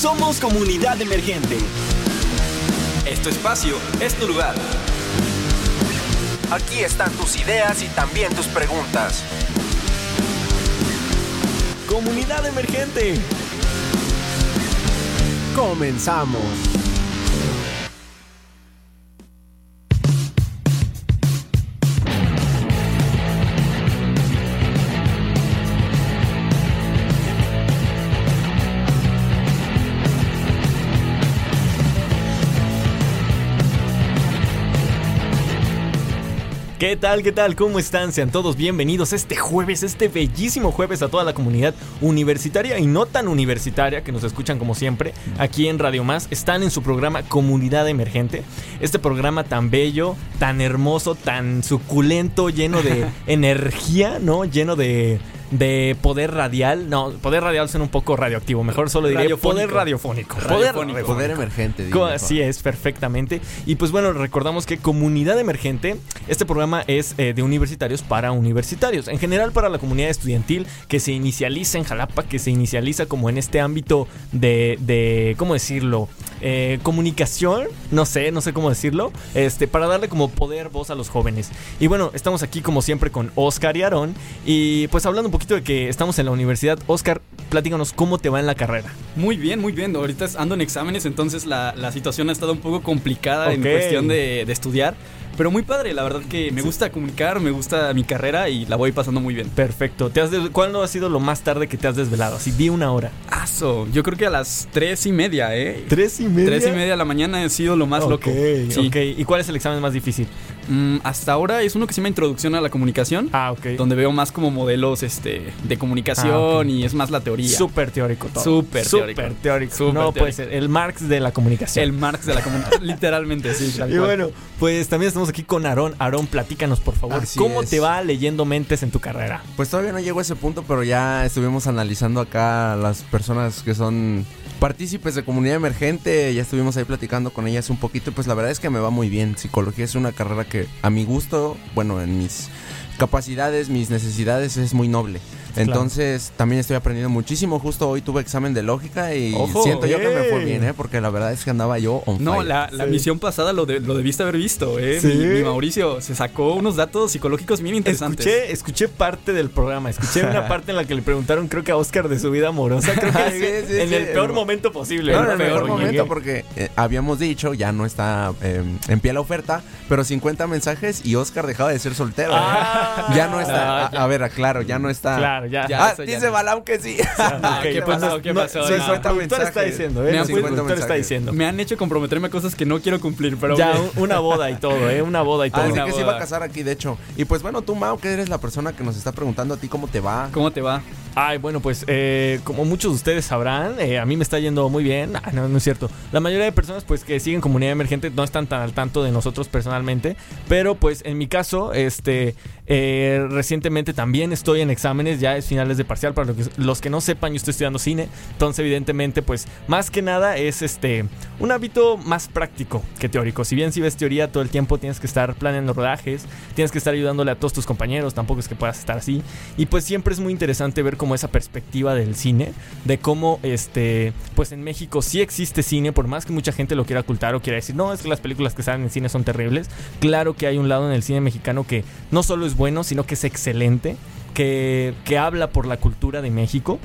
Somos Comunidad Emergente. Es tu espacio, es tu lugar. Aquí están tus ideas y también tus preguntas. Comunidad Emergente. Comenzamos. ¿Qué tal? ¿Qué tal? ¿Cómo están? Sean todos bienvenidos este jueves, este bellísimo jueves a toda la comunidad universitaria y no tan universitaria que nos escuchan como siempre aquí en Radio Más. Están en su programa Comunidad Emergente. Este programa tan bello, tan hermoso, tan suculento, lleno de energía, ¿no? Lleno de de poder radial. No, poder radial suena un poco radioactivo. Mejor solo diría poder radiofónico. Poder, poder emergente. Digo, Así es, perfectamente. Y pues bueno, recordamos que Comunidad Emergente, este programa es eh, de universitarios para universitarios. En general para la comunidad estudiantil que se inicializa en Jalapa, que se inicializa como en este ámbito de, de ¿cómo decirlo? Eh, comunicación, no sé, no sé cómo decirlo, este, para darle como poder voz a los jóvenes. Y bueno, estamos aquí como siempre con Oscar y Aarón. Y pues hablando un poquito de que estamos en la universidad, Oscar, platícanos cómo te va en la carrera. Muy bien, muy bien. Ahorita ando en exámenes, entonces la, situación ha estado un poco complicada en cuestión de, de estudiar. Pero muy padre, la verdad que me gusta comunicar, me gusta mi carrera y la voy pasando muy bien. Perfecto. ¿Te has ¿Cuándo ha sido lo más tarde que te has desvelado? Así, di una hora. Aso, yo creo que a las tres y media, ¿eh? ¿Tres y media? Tres y media de la mañana ha sido lo más loco. Sí. Ok, ¿y cuál es el examen más difícil? Mm, hasta ahora es uno que se llama Introducción a la Comunicación. Ah, ok. Donde veo más como modelos este, de comunicación ah, y es más la teoría. Súper teórico todo. Súper teórico. Súper teórico. no puede ser. El Marx de la comunicación. El Marx de la comunicación. Literalmente, sí. y bueno, pues también estamos aquí con Aarón. Aarón, platícanos, por favor. ¿Cómo te va leyendo mentes en tu carrera? Pues todavía no llego a ese punto, pero ya estuvimos analizando acá las personas que son partícipes de comunidad emergente, ya estuvimos ahí platicando con ellas un poquito, pues la verdad es que me va muy bien. Psicología es una carrera que a mi gusto, bueno, en mis capacidades, mis necesidades es muy noble. Entonces también estoy aprendiendo muchísimo. Justo hoy tuve examen de lógica y siento yo que me fue bien, ¿eh? Porque la verdad es que andaba yo No, la, misión pasada lo, de, lo debiste haber visto, ¿eh? Mi, Mauricio se sacó unos datos psicológicos bien interesantes. Escuché, escuché parte del programa. Escuché una parte en la que le preguntaron, creo que a Oscar, de su vida amorosa. Creo que en el peor momento posible. No, en el peor momento porque eh, habíamos dicho, ya no está em, en pie la oferta, pero 50 mensajes y Oscar dejaba de ser soltero. ¿eh? Ah. ya no está. a, ver, aclaro, ya no está. Claro, ya. ah, dice Balam que sí. ¿Qué pasó? ¿Qué pasó? No, está diciendo, ¿eh? Me, está diciendo. Me han hecho comprometerme a cosas que no quiero cumplir, pero. Ya, una boda y todo, ¿eh? Una boda y todo. Así que se iba a casar aquí, de hecho. Y pues bueno, tú, Mao, que eres la persona que nos está preguntando a ti cómo te va. ¿Cómo te va? Ay, bueno, pues eh, como muchos de ustedes sabrán, eh, a mí me está yendo muy bien. Ah, no, no es cierto. La mayoría de personas pues que siguen comunidad emergente no están tan al tanto de nosotros personalmente. Pero pues en mi caso, este, eh, recientemente también estoy en exámenes, ya es finales de parcial. Para los que no sepan, yo estoy estudiando cine. Entonces, evidentemente, pues más que nada es este un hábito más práctico que teórico. Si bien si ves teoría todo el tiempo, tienes que estar planeando rodajes, tienes que estar ayudándole a todos tus compañeros, tampoco es que puedas estar así. Y pues siempre es muy interesante ver cómo esa perspectiva del cine, de cómo este, pues en México sí existe cine, por más que mucha gente lo quiera ocultar o quiera decir, no, es que las películas que salen en cine son terribles. Claro que hay un lado en el cine mexicano que no solo es bueno, sino que es excelente, que, que habla por la cultura de México.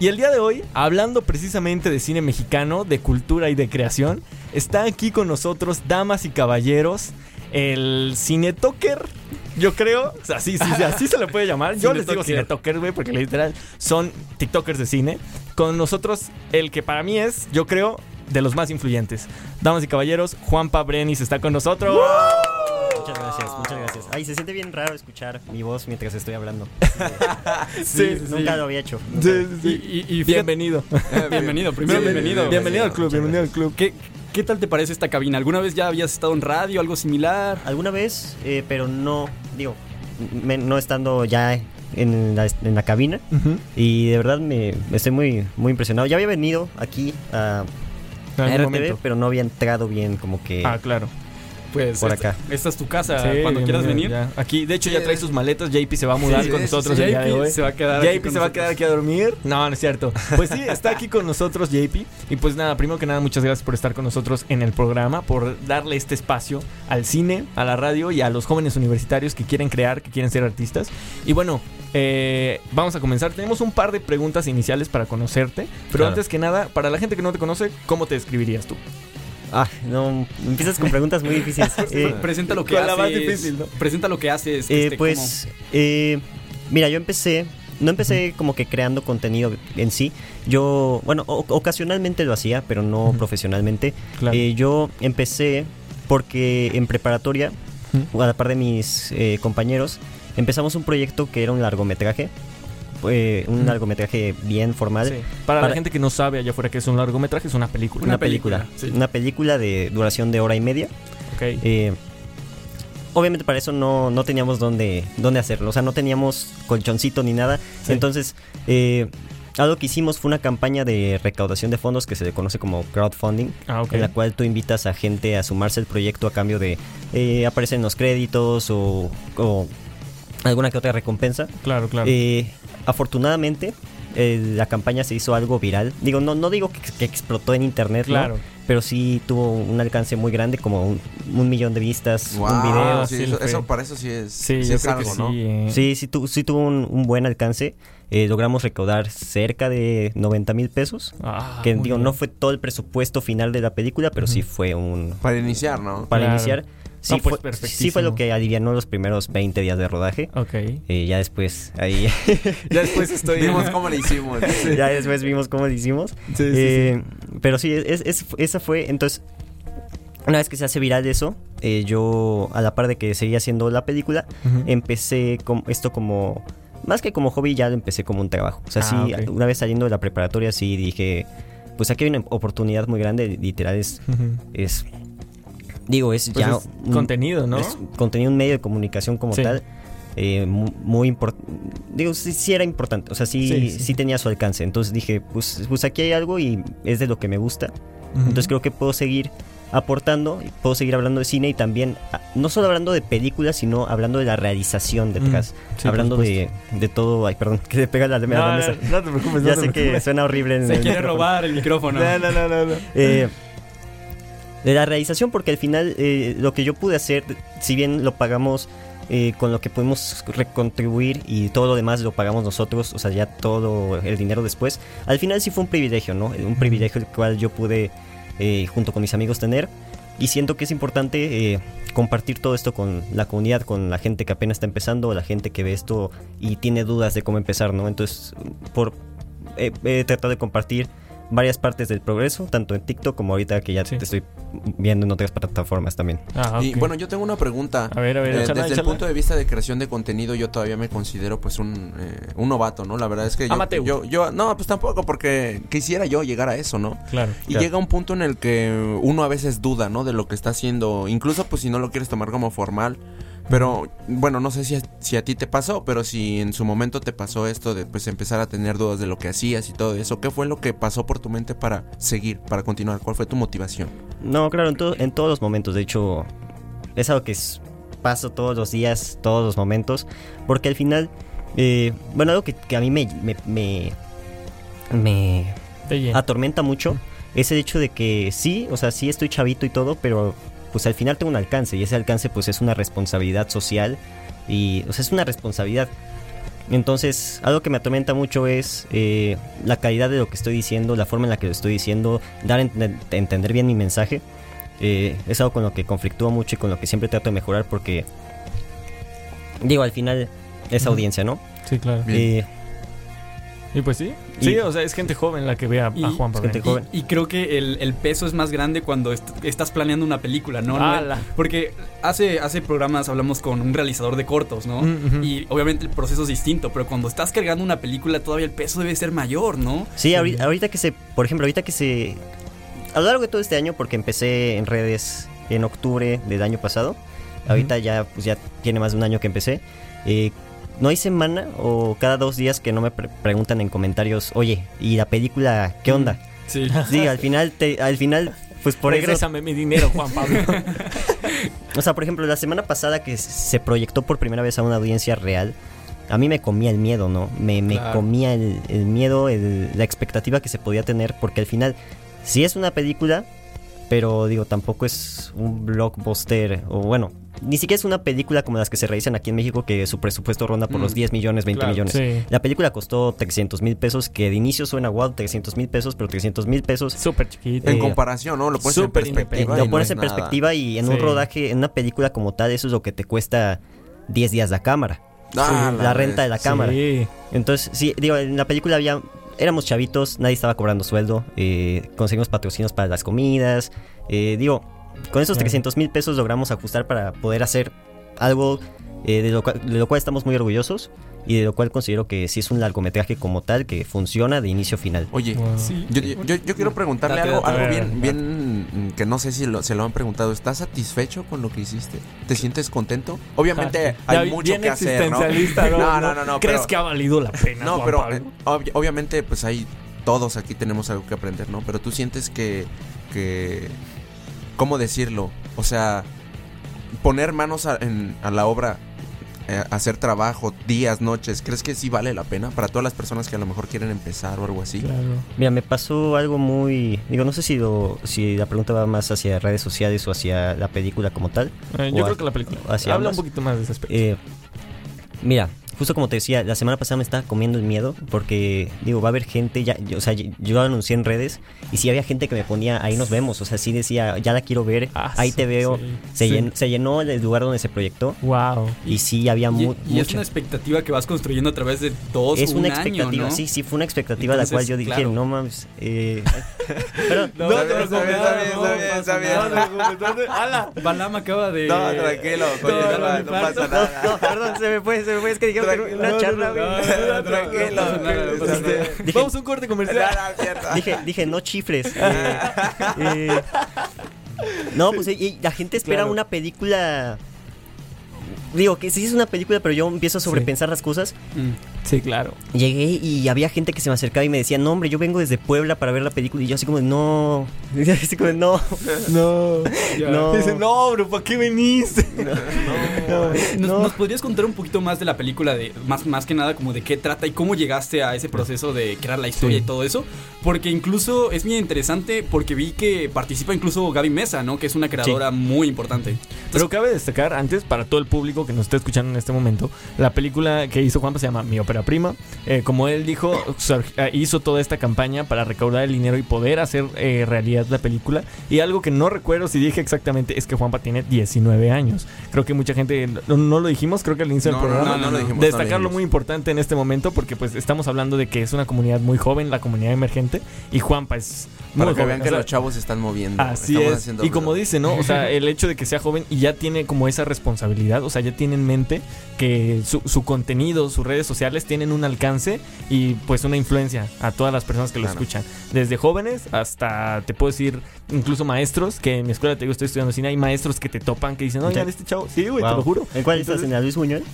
Y el día de hoy, hablando precisamente de cine mexicano, de cultura y de creación, está aquí con nosotros, damas y caballeros, el Cine Toker yo creo, así, sí, así se le puede llamar. Yo les digo cinetokers, güey, porque literal son TikTokers de cine. Con nosotros, el que para mí es, yo creo, de los más influyentes. Damas y caballeros, Juanpa Brenis está con nosotros. Muchas gracias, muchas gracias. Ay, se siente bien raro escuchar mi voz mientras estoy hablando. sí, nunca lo había hecho. Sí, y, bienvenido. bienvenido, primero bienvenido. Bienvenido al club, bienvenido al club. ¿Qué, ¿Qué tal te parece esta cabina? ¿Alguna vez ya habías estado en radio, algo similar? Alguna vez, eh, pero no, digo, no estando ya en la, cabina. Y de verdad me, estoy muy, muy impresionado. Ya había venido aquí a, RTV, pero no había entrado bien, como que. Ah, claro. Pues por esta, acá. esta es tu casa. Sí, Cuando quieras venir. ya. Aquí, de hecho, ya trae sus maletas. JP se va a mudar Sí, con sí, nosotros sí, el día de JP hoy. se va a quedar JP se va a quedar aquí a dormir. No, no es cierto. Pues sí, está aquí con nosotros JP. Y pues nada, primero que nada, muchas gracias por estar con nosotros en el programa, por darle este espacio al cine, a la radio y a los jóvenes universitarios que quieren crear, que quieren ser artistas. Y bueno, eh, vamos a comenzar. Tenemos un par de preguntas iniciales para conocerte. Pero Claro. antes que nada, para la gente que no te conoce, ¿cómo te describirías tú? Ah, no, empiezas con preguntas muy difíciles. Eh, Presenta lo que la haces. más difícil, ¿no? Presenta lo que haces. que Eh, esté pues, eh, mira, yo empecé, no empecé como que creando contenido en sí. Yo, bueno, o- ocasionalmente lo hacía, pero no profesionalmente. Claro. Eh, yo empecé porque en preparatoria, a la par de mis eh, compañeros, empezamos un proyecto que era un largometraje. eh, un Ujú. largometraje bien formal. Sí. Para, la gente que no sabe allá afuera que es un largometraje, es una película. Una Una película. película, sí. Una película de duración de hora y media. Ok. Eh, obviamente para eso no, no teníamos dónde, dónde hacerlo, o sea, no teníamos colchoncito ni nada. Sí. Entonces, eh, algo que hicimos fue una campaña de recaudación de fondos que se le conoce como crowdfunding, Ah, ok. en la cual tú invitas a gente a sumarse al proyecto a cambio de eh, aparecer en los créditos o, o alguna que otra recompensa. Claro, claro. Eh, afortunadamente, eh, la campaña se hizo algo viral. Digo, no, no digo que, que explotó en internet, ¿no? claro. pero sí tuvo un alcance muy grande, como un, un millón de vistas, un Wow, video. sí, sí, eso, eso para eso sí es, Sí, sí es algo, ¿no? sí. eh. Sí, sí, tu- sí tuvo un, un buen alcance. Eh, logramos recaudar cerca de 90 mil pesos. Ah, que digo, bien. no fue todo el presupuesto final de la película, pero sí Ujú. fue un... Para iniciar, ¿no? Para Claro. iniciar, sí, No, pues, fue, sí fue lo que alivianó los primeros 20 días de rodaje. Ok. Eh, ya después, ahí, Ya después estoy. Vimos cómo le hicimos. ya después vimos cómo lo hicimos. Sí, sí, Eh, Pero sí, es, es- esa fue. Entonces, una vez que se hace viral eso, eh, yo, a la par de que seguía haciendo la película, empecé con esto como. Más que como hobby, ya lo empecé como un trabajo. O sea, Ah, sí, una vez saliendo de la preparatoria, sí dije. Pues aquí hay una oportunidad muy grande, literal, es digo, es Pues ya. es un- contenido, ¿no? es contenido, un medio de comunicación como Sí. tal. eh, mu- muy importante. Digo, sí, sí era importante. O sea, sí, Sí, tenía su alcance. Entonces dije, pues, pues aquí hay algo y es de lo que me gusta. Entonces creo que puedo seguir aportando, y puedo seguir hablando de cine y también, ah, no solo hablando de películas, sino hablando de la realización detrás. Mm, sí, hablando de, de todo. Ay, perdón, que le pega la, la No, mesa. no, no te preocupes. ya no te sé que suena horrible en Se el quiere micrófono. robar el micrófono. No, no, no, no. no. Eh, de la realización, porque al final eh, lo que yo pude hacer, si bien lo pagamos eh, con lo que pudimos recontribuir y todo lo demás lo pagamos nosotros, o sea, ya todo el dinero después, al final sí fue un privilegio, ¿no? Un privilegio el cual yo pude, eh, junto con mis amigos, tener. Y siento que es importante eh, compartir todo esto con la comunidad, con la gente que apenas está empezando, la gente que ve esto y tiene dudas de cómo empezar, ¿no? Entonces, por he tratado de compartir varias partes del progreso, tanto en TikTok como ahorita que ya Sí. te estoy viendo en otras plataformas también. Ah, Y bueno, yo tengo una pregunta. A ver, a ver, Eh, échala, desde el punto de vista de creación de contenido, yo todavía me considero pues un, eh, un novato, ¿no? La verdad es que yo, Amateur. yo, yo- no, pues tampoco, porque quisiera yo llegar a eso, ¿no? Claro. Y Claro. llega un punto en el que uno a veces duda, ¿no? De lo que está haciendo, incluso pues si no lo quieres tomar como formal. Pero bueno, no sé si a, si a ti te pasó, pero si en su momento te pasó esto de pues empezar a tener dudas de lo que hacías y todo eso, ¿qué fue lo que pasó por tu mente para seguir, para continuar? ¿Cuál fue tu motivación? No, claro, en, todo- en todos los momentos, de hecho, es algo que es- paso todos los días, todos los momentos, porque al final, eh, bueno, algo que, que a mí me, me, me, me atormenta mucho es el hecho de que sí, o sea, sí estoy chavito y todo, pero pues al final tengo un alcance y ese alcance pues es una responsabilidad social y, o sea, es una responsabilidad. Entonces, algo que me atormenta mucho es eh, la calidad de lo que estoy diciendo, la forma en la que lo estoy diciendo, dar a enten- a entender bien mi mensaje. Eh, es algo con lo que conflictúo mucho y con lo que siempre trato de mejorar porque, digo, al final es audiencia, ¿no? Sí, claro. Eh, Y pues sí. Y- Sí, o sea, es gente joven la que ve a, Y- a Juan es Pablo. gente joven. Y, y creo que el, el peso es más grande cuando est- estás planeando una película, ¿no? Ala. Porque hace, hace programas hablamos con un realizador de cortos, ¿no? Mm. Y obviamente el proceso es distinto, pero cuando estás cargando una película todavía el peso debe ser mayor, ¿no? Sí, ahorita, ahorita que se, por ejemplo, ahorita que se, a lo largo de todo este año, porque empecé en redes en octubre del año pasado, ahorita ya, pues ya tiene más de un año que empecé, eh, no hay semana o cada dos días que no me pre- preguntan en comentarios, oye, ¿y la película qué onda? Sí. Sí, al final, te, al final pues por eso Regrésame mi dinero, Juan Pablo. O sea, por ejemplo, la semana pasada que se proyectó por primera vez a una audiencia real, a mí me comía el miedo, ¿no? Me, me Claro. comía el, el miedo, el- la expectativa que se podía tener, porque al final, sí es una película, pero digo, tampoco es un blockbuster, o bueno, ni siquiera es una película como las que se realizan aquí en México, que su presupuesto ronda por Mm, los 10 millones, 20 claro, millones. sí. La película costó 300 mil pesos, que de inicio suena wow, 300 mil pesos, pero 300 mil pesos Súper chiquito. En Eh, comparación, ¿no? Lo pones en perspectiva. lo pones es en nada. perspectiva y en un rodaje, en una película como tal, eso es lo que te cuesta 10 días la cámara. Ah, la renta de la Sí. cámara. Entonces, sí, digo, en la película había. Éramos chavitos, nadie estaba cobrando sueldo, eh, conseguimos patrocinios para las comidas. eh, digo, con esos Claro. 300 mil pesos logramos ajustar para poder hacer algo eh, de, lo cual, de lo cual estamos muy orgullosos y de lo cual considero que sí es un largometraje como tal que funciona de inicio a final. Oye, Wow. Sí. yo, yo- yo- yo quiero preguntarle Date, algo, date. algo bien, bien que no sé si lo- se lo han preguntado. ¿Estás satisfecho con lo que hiciste? ¿Te sientes contento? Obviamente Ya hay vi- mucho bien que hacer, ¿no? No, no, no, no, ¿Crees pero- que ha valido la pena? No, Juan pero Pablo? eh, obviamente pues hay todos aquí tenemos algo que aprender, ¿no? Pero tú sientes que que ¿cómo decirlo? O sea, poner manos a, en- a la obra eh, hacer trabajo días, noches, ¿crees que sí vale la pena para todas las personas que a lo mejor quieren empezar o algo así? Claro. Mira, me pasó algo muy. Digo, no sé si, lo- si la pregunta va más hacia redes sociales o hacia la película como tal. Eh, yo creo que la película. hacia Habla ambas. un poquito más de ese aspecto. Eh, mira, justo como te decía, la semana pasada me estaba comiendo el miedo porque, digo, va a haber gente, ya, yo- o sea, yo lo anuncié en redes y sí había gente que me ponía, ahí nos vemos, o sea, sí decía, ya la quiero ver, Ah, ahí sí, te veo. sí, se, sí. llen- se llenó el lugar donde se proyectó Wow. y sí había Y, mu- y es una expectativa que vas construyendo a través de dos Es un una año, expectativa, ¿no? sí, sí, fue una expectativa a la Entonces, cual yo dije, claro. no mames. Eh, pero, No, bien, está bien, está bien, no, está bien, está bien. no, no, no, no, no, ¡Hala! Balam acaba de... No, tranquilo, No, no, no, no, no no, pasa no, nada. no, perdón, se me fue, se me fue, es que dijeron una charla, tranquilo. Vamos a un corte comercial. Dije, dije, no chifles. Eh, eh, no, pues la gente espera una película. Digo que sí es una película, pero yo empiezo a sobrepensar las cosas. Mm. Sí, claro. Llegué y había gente que se me acercaba y me decía, no, hombre, yo vengo desde Puebla para ver la película. Y yo así como, no. Así como, no. No. No. Dice, no, bro, ¿para qué veniste? ¿Nos, No. nos podrías contar un poquito más de la película? de Más, más que nada, como de qué trata y cómo llegaste a ese proceso de crear la historia Sí. y todo eso. Porque incluso es muy interesante porque vi que participa incluso Gaby Mesa, ¿no? Que es una creadora muy importante. Pero cabe destacar antes, para todo el público que nos está escuchando en este momento, la película que hizo Juanpa se llama Mi Ópera Prima. Eh, como él dijo, eh, hizo toda esta campaña para recaudar el dinero y poder hacer eh, realidad la película. Y algo que no recuerdo si dije exactamente es que Juanpa tiene 19 años. Creo que mucha gente no, no lo dijimos, creo que al inicio No, del programa. no, no lo dijimos, muy importante en este momento porque pues estamos hablando de que es una comunidad muy joven, la comunidad emergente, y Juanpa es muy Para que joven. vean o que sea, los chavos se están moviendo. Así es. Y como dice, ¿no? O sea, el hecho de que sea joven y ya tiene como esa responsabilidad, o sea, ya tiene en mente que su, su contenido, sus redes sociales tienen un alcance y pues una influencia a todas las personas que lo Claro. escuchan. Desde jóvenes hasta, te puedo decir, incluso maestros, que en mi escuela te digo, estoy estudiando cine, hay maestros que te topan, que dicen, oigan, este chavo, sí, güey, te lo juro. ¿En cuál estás? Entonces- ¿En la Luis Buñuel?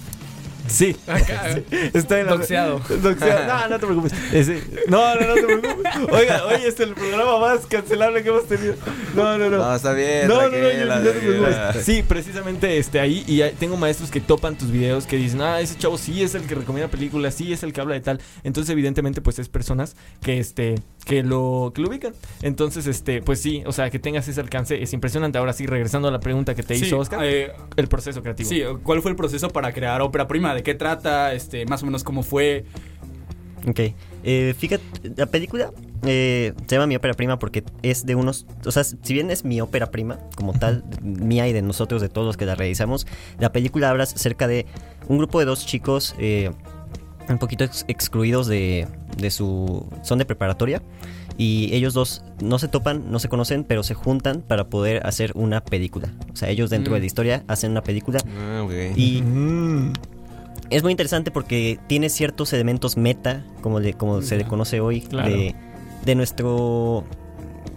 Sí. Estoy en la... Doxeado. Doxeado. No, no te preocupes. Ese- No, no, no te preocupes. Oiga, oye, este es el programa más cancelable que hemos tenido. No, no, no. No, está bien. No, no, no, tranquila, no, no te preocupes. Sí, precisamente este, ahí. Y tengo maestros que topan tus videos que dicen, ah, ese chavo sí es el que recomienda películas, sí es el que habla de tal. Entonces, evidentemente, pues es personas que este que lo, que lo ubican. Entonces, este, pues sí, o sea, que tengas ese alcance es impresionante. Ahora sí, regresando a la pregunta que te Sí, hizo Oscar, eh, el proceso creativo. sí, ¿cuál fue el proceso para crear ópera prima? ¿De qué trata? Este, más o menos cómo fue. Ok. Eh, fíjate, la película eh, se llama Mi ópera prima porque es de unos. O sea, si bien es mi ópera prima, como tal, mía y de nosotros, de todos los que la realizamos, la película habla acerca de un grupo de dos chicos eh, un poquito ex- excluidos de, de su. Son de preparatoria. Y ellos dos no se topan, no se conocen, pero se juntan para poder hacer una película. O sea, ellos dentro Mm. de la historia hacen una película. Ah, ok. Y Mm. Es muy interesante porque tiene ciertos elementos meta, como, le- como se le conoce hoy, Claro. de, de nuestro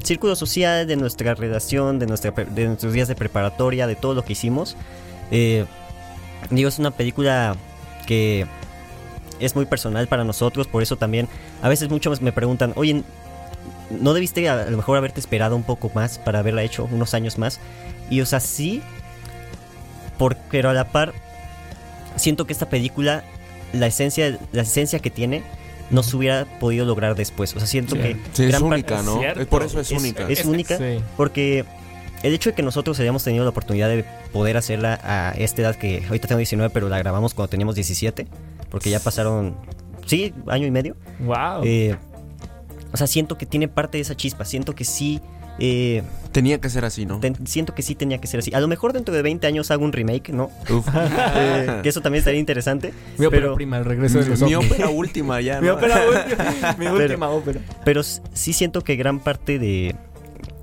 círculo social, de nuestra relación, de, nuestra, de nuestros días de preparatoria, de todo lo que hicimos. Eh, digo, es una película que es muy personal para nosotros, por eso también a veces muchos me preguntan, oye, no debiste a, a lo mejor haberte esperado un poco más para haberla hecho, unos años más. Y o sea, sí, por, pero a la par, siento que esta película, la esencia, la esencia que tiene, no se hubiera podido lograr después. O sea, siento Sí. que Sí, es gran única, ¿no? Es por eso es, es, única. es única Sí. porque el hecho de que nosotros hayamos tenido la oportunidad de poder hacerla a esta edad que ahorita tengo 19, pero la grabamos cuando teníamos 17, porque ya pasaron, sí, año y medio. Wow. Eh, o sea, siento que tiene parte de esa chispa, siento que sí, eh, Tenía que ser así, ¿no? ten- siento que sí tenía que ser así. A lo mejor dentro de 20 años hago un remake, ¿no? Uf. Eh, que eso también estaría interesante. mi ópera pero- prima, el regreso de los Mi ópera última ya, Mi ópera última. Mi última ópera. Pero sí siento que gran parte de...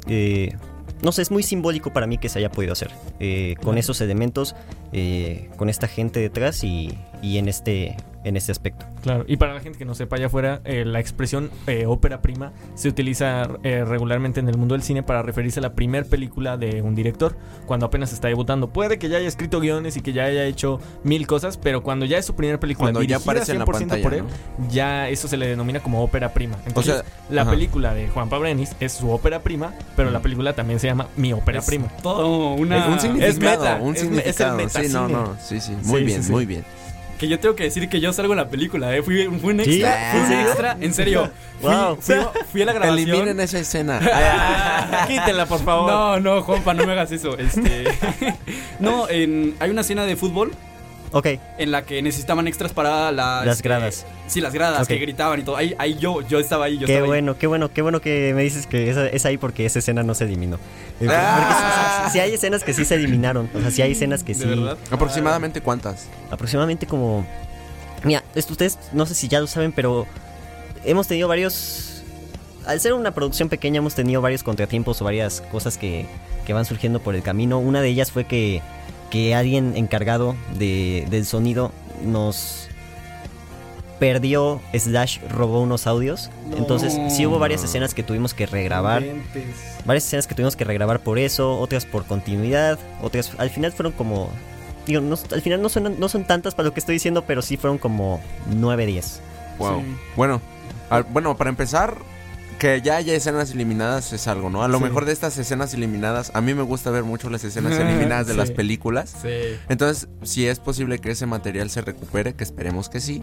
eh, no sé, es muy simbólico para mí que se haya podido hacer. eh, con esos elementos, eh, con esta gente detrás y, y en, este, en este aspecto. Claro, y para la gente que no sepa allá afuera, eh, la expresión eh, ópera prima se utiliza eh, regularmente en el mundo del cine para referirse a la primer película de un director, cuando apenas está debutando. Puede que ya haya escrito guiones y que ya haya hecho mil cosas, pero cuando ya es su primera película Cuando ya dirigida aparece en la 100% pantalla, por él, ¿no? ya eso se le denomina como ópera prima. Entonces, sea, la ajá. película de Juan Pabrenis es su ópera prima, pero la película también se llama Mi ópera Es prima. Todo una... un significado, meta, un es me- es el significado. sí, no, no, sí, sí. Muy Sí, bien, sí, sí. muy bien. Que yo tengo que decir que yo salgo en la película, ¿eh? Fui, fui un ¿Sí? extra. Fui un extra, en serio. Fui, Wow. fui, fui a la grabación. Eliminen esa escena. Quítenla, por favor. No, no, Juanpa, no me hagas eso. Este. no, en, hay una escena de fútbol Ok, en la que necesitaban extras para la, Las este, gradas. Sí, las gradas que gritaban y todo. Ahí, ahí yo, yo estaba ahí, yo qué estaba ahí. bueno, qué bueno, qué bueno que me dices que es ahí porque esa escena no se eliminó. Eh, Ah. Porque si hay escenas que sí se eliminaron, o sea, si hay escenas que ¿De sí... verdad? ¿Aproximadamente cuántas? aproximadamente como... Mira, esto ustedes no sé si ya lo saben, pero hemos tenido varios... Al ser una producción pequeña hemos tenido varios contratiempos o varias cosas que, que van surgiendo por el camino. Una de ellas fue que, que alguien encargado de, del sonido nos perdió slash robó unos audios. Entonces sí hubo varias escenas que tuvimos que regrabar. Varias escenas que tuvimos que regrabar por eso, otras por continuidad, otras al final fueron como... Digo, no- al final no son, no son tantas para lo que estoy diciendo, pero sí fueron como 9, 10. Wow. Sí. Bueno, al- bueno, para empezar, que ya haya escenas eliminadas es algo, ¿no? A lo Sí. mejor de estas escenas eliminadas, a mí me gusta ver mucho las escenas eliminadas de Sí. las películas. Sí. Entonces, si es posible que ese material se recupere, que esperemos que sí.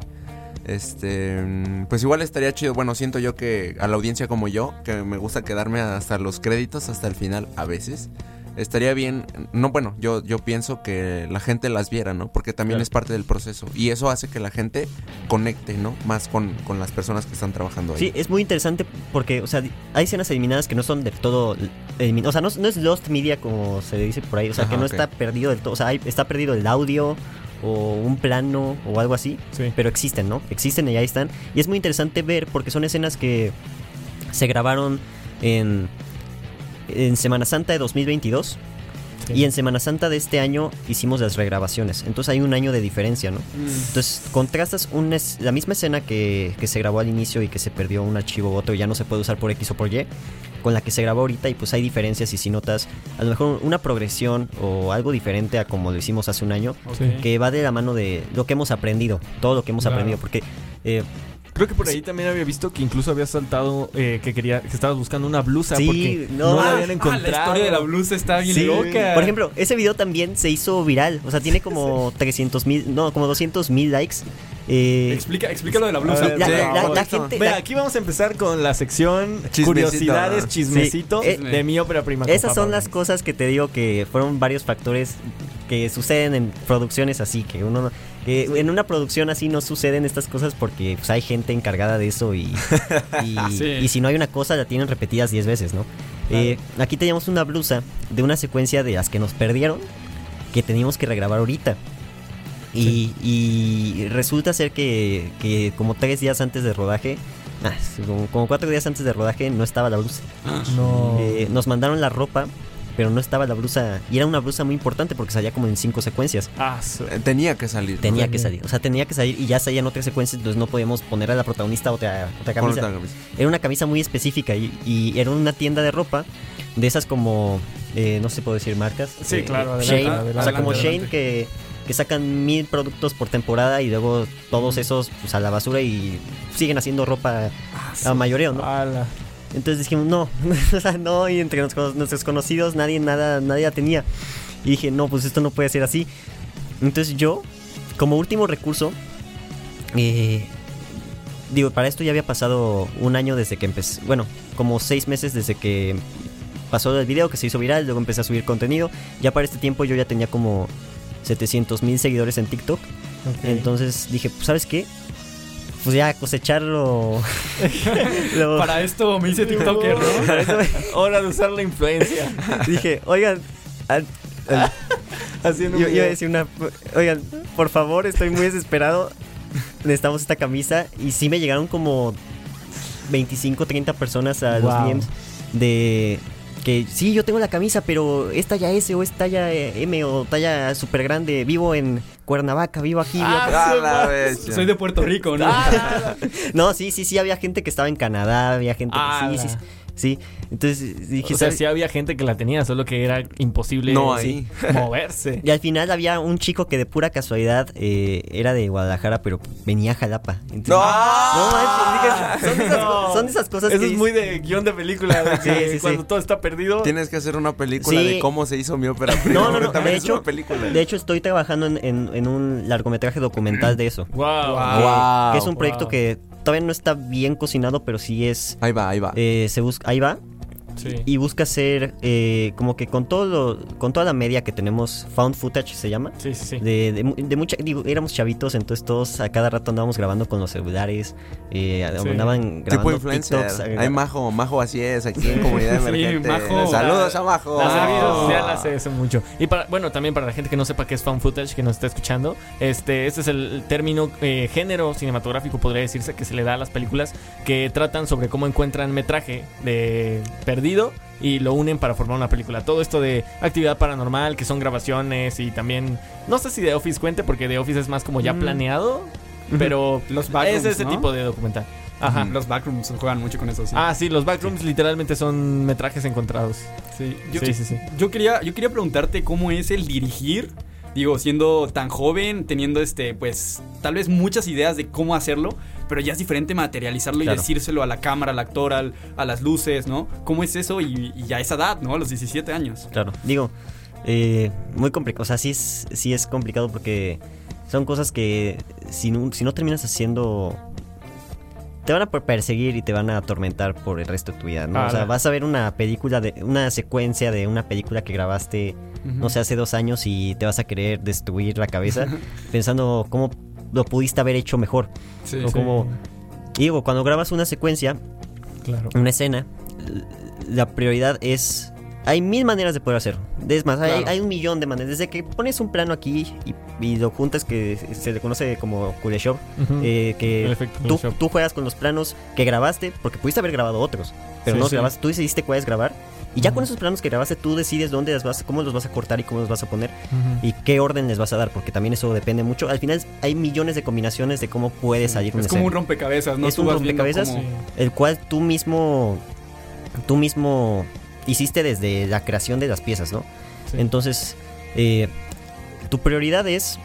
Este, pues igual estaría chido. Bueno, siento yo que a la audiencia como yo, que me gusta quedarme hasta los créditos, hasta el final a veces. Estaría bien, no bueno, yo, yo pienso que la gente las viera, ¿no? Porque también Claro. es parte del proceso. Y eso hace que la gente conecte, ¿no? Más con, con las personas que están trabajando ahí. Sí, es muy interesante porque, o sea, hay escenas eliminadas que no son del todo eliminadas. O sea, no, no es Lost Media como se dice por ahí. O sea, Ajá, que no está perdido del todo. O sea, hay- está perdido el audio o un plano o algo así. Sí. pero existen, ¿no? Existen y ahí están. Y es muy interesante ver porque son escenas que se grabaron en, en Semana Santa de 2022 Sí. y en Semana Santa de este año hicimos las regrabaciones. Entonces hay un año de diferencia, ¿no? Entonces contrastas es- la misma escena que, que se grabó al inicio y que se perdió un archivo u otro y ya no se puede usar por X o por Y con la que se grabó ahorita y pues hay diferencias y si notas a lo mejor una progresión o algo diferente a como lo hicimos hace un año que va de la mano de lo que hemos aprendido, todo lo que hemos Claro. aprendido, porque eh, Creo que por ahí también había visto que incluso había saltado eh, que quería que estabas buscando una blusa Sí, porque no. no, la Ah, habían Ah, encontrado. la historia de la blusa está bien sí, loca. por ejemplo, ese video también se hizo viral, o sea, tiene como 300 mil, no, como 200 mil likes. Eh, Explica, explica lo de la blusa. A ver, la, Sí, la- la- la contexto. gente, aquí vamos a empezar con la sección Chismecito. curiosidades, Sí. chismecito Eh, de mi ópera prima. esas son las cosas que te digo que fueron varios factores que suceden en producciones así, que uno no- que en una producción así no suceden estas cosas porque pues, hay gente encargada de eso y, y, Sí. y si no hay una cosa la tienen repetidas 10 veces, ¿no? Eh, aquí teníamos una blusa de una secuencia de las que nos perdieron que teníamos que regrabar ahorita. Y, y resulta ser que, que como tres días antes de rodaje, ah, como, como cuatro días antes de rodaje no estaba la blusa. No. Eh, nos mandaron la ropa, pero no estaba la blusa. Y era una blusa muy importante porque salía como en cinco secuencias. Ah, su- Eh, Tenía que salir. Tenía que salir, o sea, tenía que salir y ya salían otras secuencias, entonces no podíamos poner a la protagonista otra, otra camisa. otra camisa. Era una camisa muy específica y, y era una tienda de ropa de esas como, eh, no sé puedo decir marcas. Sí, eh, claro, adelante, Shane, adelante, o sea, como adelante. Shane que, que sacan mil productos por temporada y luego todos esos pues, a la basura y siguen haciendo ropa a mayoreo, ¿no? ala. Entonces dijimos, no, o sea, no, y entre nos- nuestros conocidos nadie, nada, nadie la tenía. Y dije, no, pues esto no puede ser así. Entonces yo, como último recurso, eh, digo, para esto ya había pasado un año desde que empecé, bueno, como seis meses desde que pasó el video que se hizo viral, luego empecé a subir contenido. Ya para este tiempo yo ya tenía como 700 mil seguidores en TikTok. Entonces dije, pues, ¿sabes qué? Pues ya cosecharlo. lo- Para esto me hice TikToker, ¿no? Hora de usar la influencia. dije, oigan, al- al- Haciendo yo iba a decir una. Oigan, por favor, estoy muy desesperado. Necesitamos esta camisa. Y sí me llegaron como 25, 30 personas a los. DMs de que sí, yo tengo la camisa, pero es talla S o es talla M o talla super grande. Vivo en Cuernavaca, vivo aquí. vivo Ah, acá". A la bestia. Soy de Puerto Rico, ¿no? Ah, No, sí, sí, sí, había gente que estaba en Canadá, había gente Ah, que sí, sí, la- sí, sí. Entonces dije, o sea, ¿sabes? sí había gente que la tenía, solo que era imposible No, sí, moverse. Y al final había un chico que de pura casualidad eh, era de Guadalajara, pero venía a Jalapa. Entonces- ¡No! No, manches, dije, son, de esas, co- son de esas cosas Eso que es dices- muy de guion de película. de Sí, que sí, sí. cuando todo está perdido. Tienes que hacer una película Sí. de cómo se hizo mi ópera prima. No, no, no. también De es hecho, una película. de hecho, estoy trabajando en, en- en un largometraje documental de eso. Wow. Eh, Wow. que es un proyecto Wow. que todavía no está bien cocinado, pero sí es. Ahí va, ahí va. eh, se busca, ahí va. Sí. Y busca hacer eh, como que con todo lo- con toda la media que tenemos, found footage se llama. Sí, sí, sí. De, de, mu- de mucha, digo, éramos chavitos, entonces todos a cada rato andábamos grabando con los celulares, eh, Sí. andaban grabando tipo influencer. TikToks, Hay Majo, Majo así es, aquí en Comunidad Sí, Emergente. Majo. Saludos a Majo. La serie Oh. social hace eso mucho. Y para, bueno, también para la gente que no sepa qué es found footage, que nos está escuchando, este, este es el término, eh, género cinematográfico, podría decirse, que se le da a las películas que tratan sobre cómo encuentran metraje de perdido y lo unen para formar una película. Todo esto de actividad paranormal, que son grabaciones y también, no sé si The Office cuente, porque The Office es más como ya Mm. planeado, pero Los es ese ¿no? tipo de documental. Ajá. Los backrooms juegan mucho con eso, sí. Ah, sí, los backrooms literalmente son metrajes encontrados. sí. Yo, sí, sí, sí. yo quería, yo quería preguntarte cómo es el dirigir. Digo, siendo tan joven, teniendo este, pues, tal vez muchas ideas de cómo hacerlo, pero ya es diferente materializarlo y decírselo a la cámara, al actor, al- a las luces, ¿no? ¿Cómo es eso? Y, y a esa edad, ¿no? A los 17 años. Claro, digo, eh, muy complicado, o sea, sí es, sí es complicado porque son cosas que si no, si no terminas haciendo... Te van a per- perseguir y te van a atormentar por el resto de tu vida, ¿no? Ah, o sea, vas a ver una película, de una secuencia de una película que grabaste, no sé, hace dos años y te vas a querer destruir la cabeza pensando cómo lo pudiste haber hecho mejor. Sí, o sí. como... digo, cuando grabas una secuencia, Claro. una escena, la prioridad es... Hay mil maneras de poder hacerlo. Es más, hay, Claro. hay un millón de maneras. Desde que pones un plano aquí y, y lo juntas, que se le conoce como Kuleshov, Ujú. eh, que tú, tú juegas con los planos que grabaste, porque pudiste haber grabado otros, pero Sí, no grabaste. Tú decidiste cuáles grabar. Y ya con esos planos que grabaste, tú decides dónde las vas, cómo los vas a cortar y cómo los vas a poner y qué orden les vas a dar, porque también eso depende mucho. Al final hay millones de combinaciones de cómo puede salir una Es como un rompecabezas, ¿no? Es Tú un rompecabezas. cómo- Sí. el cual tú mismo tú mismo hiciste desde la creación de las piezas, ¿no? Sí. Entonces, eh, tu prioridad es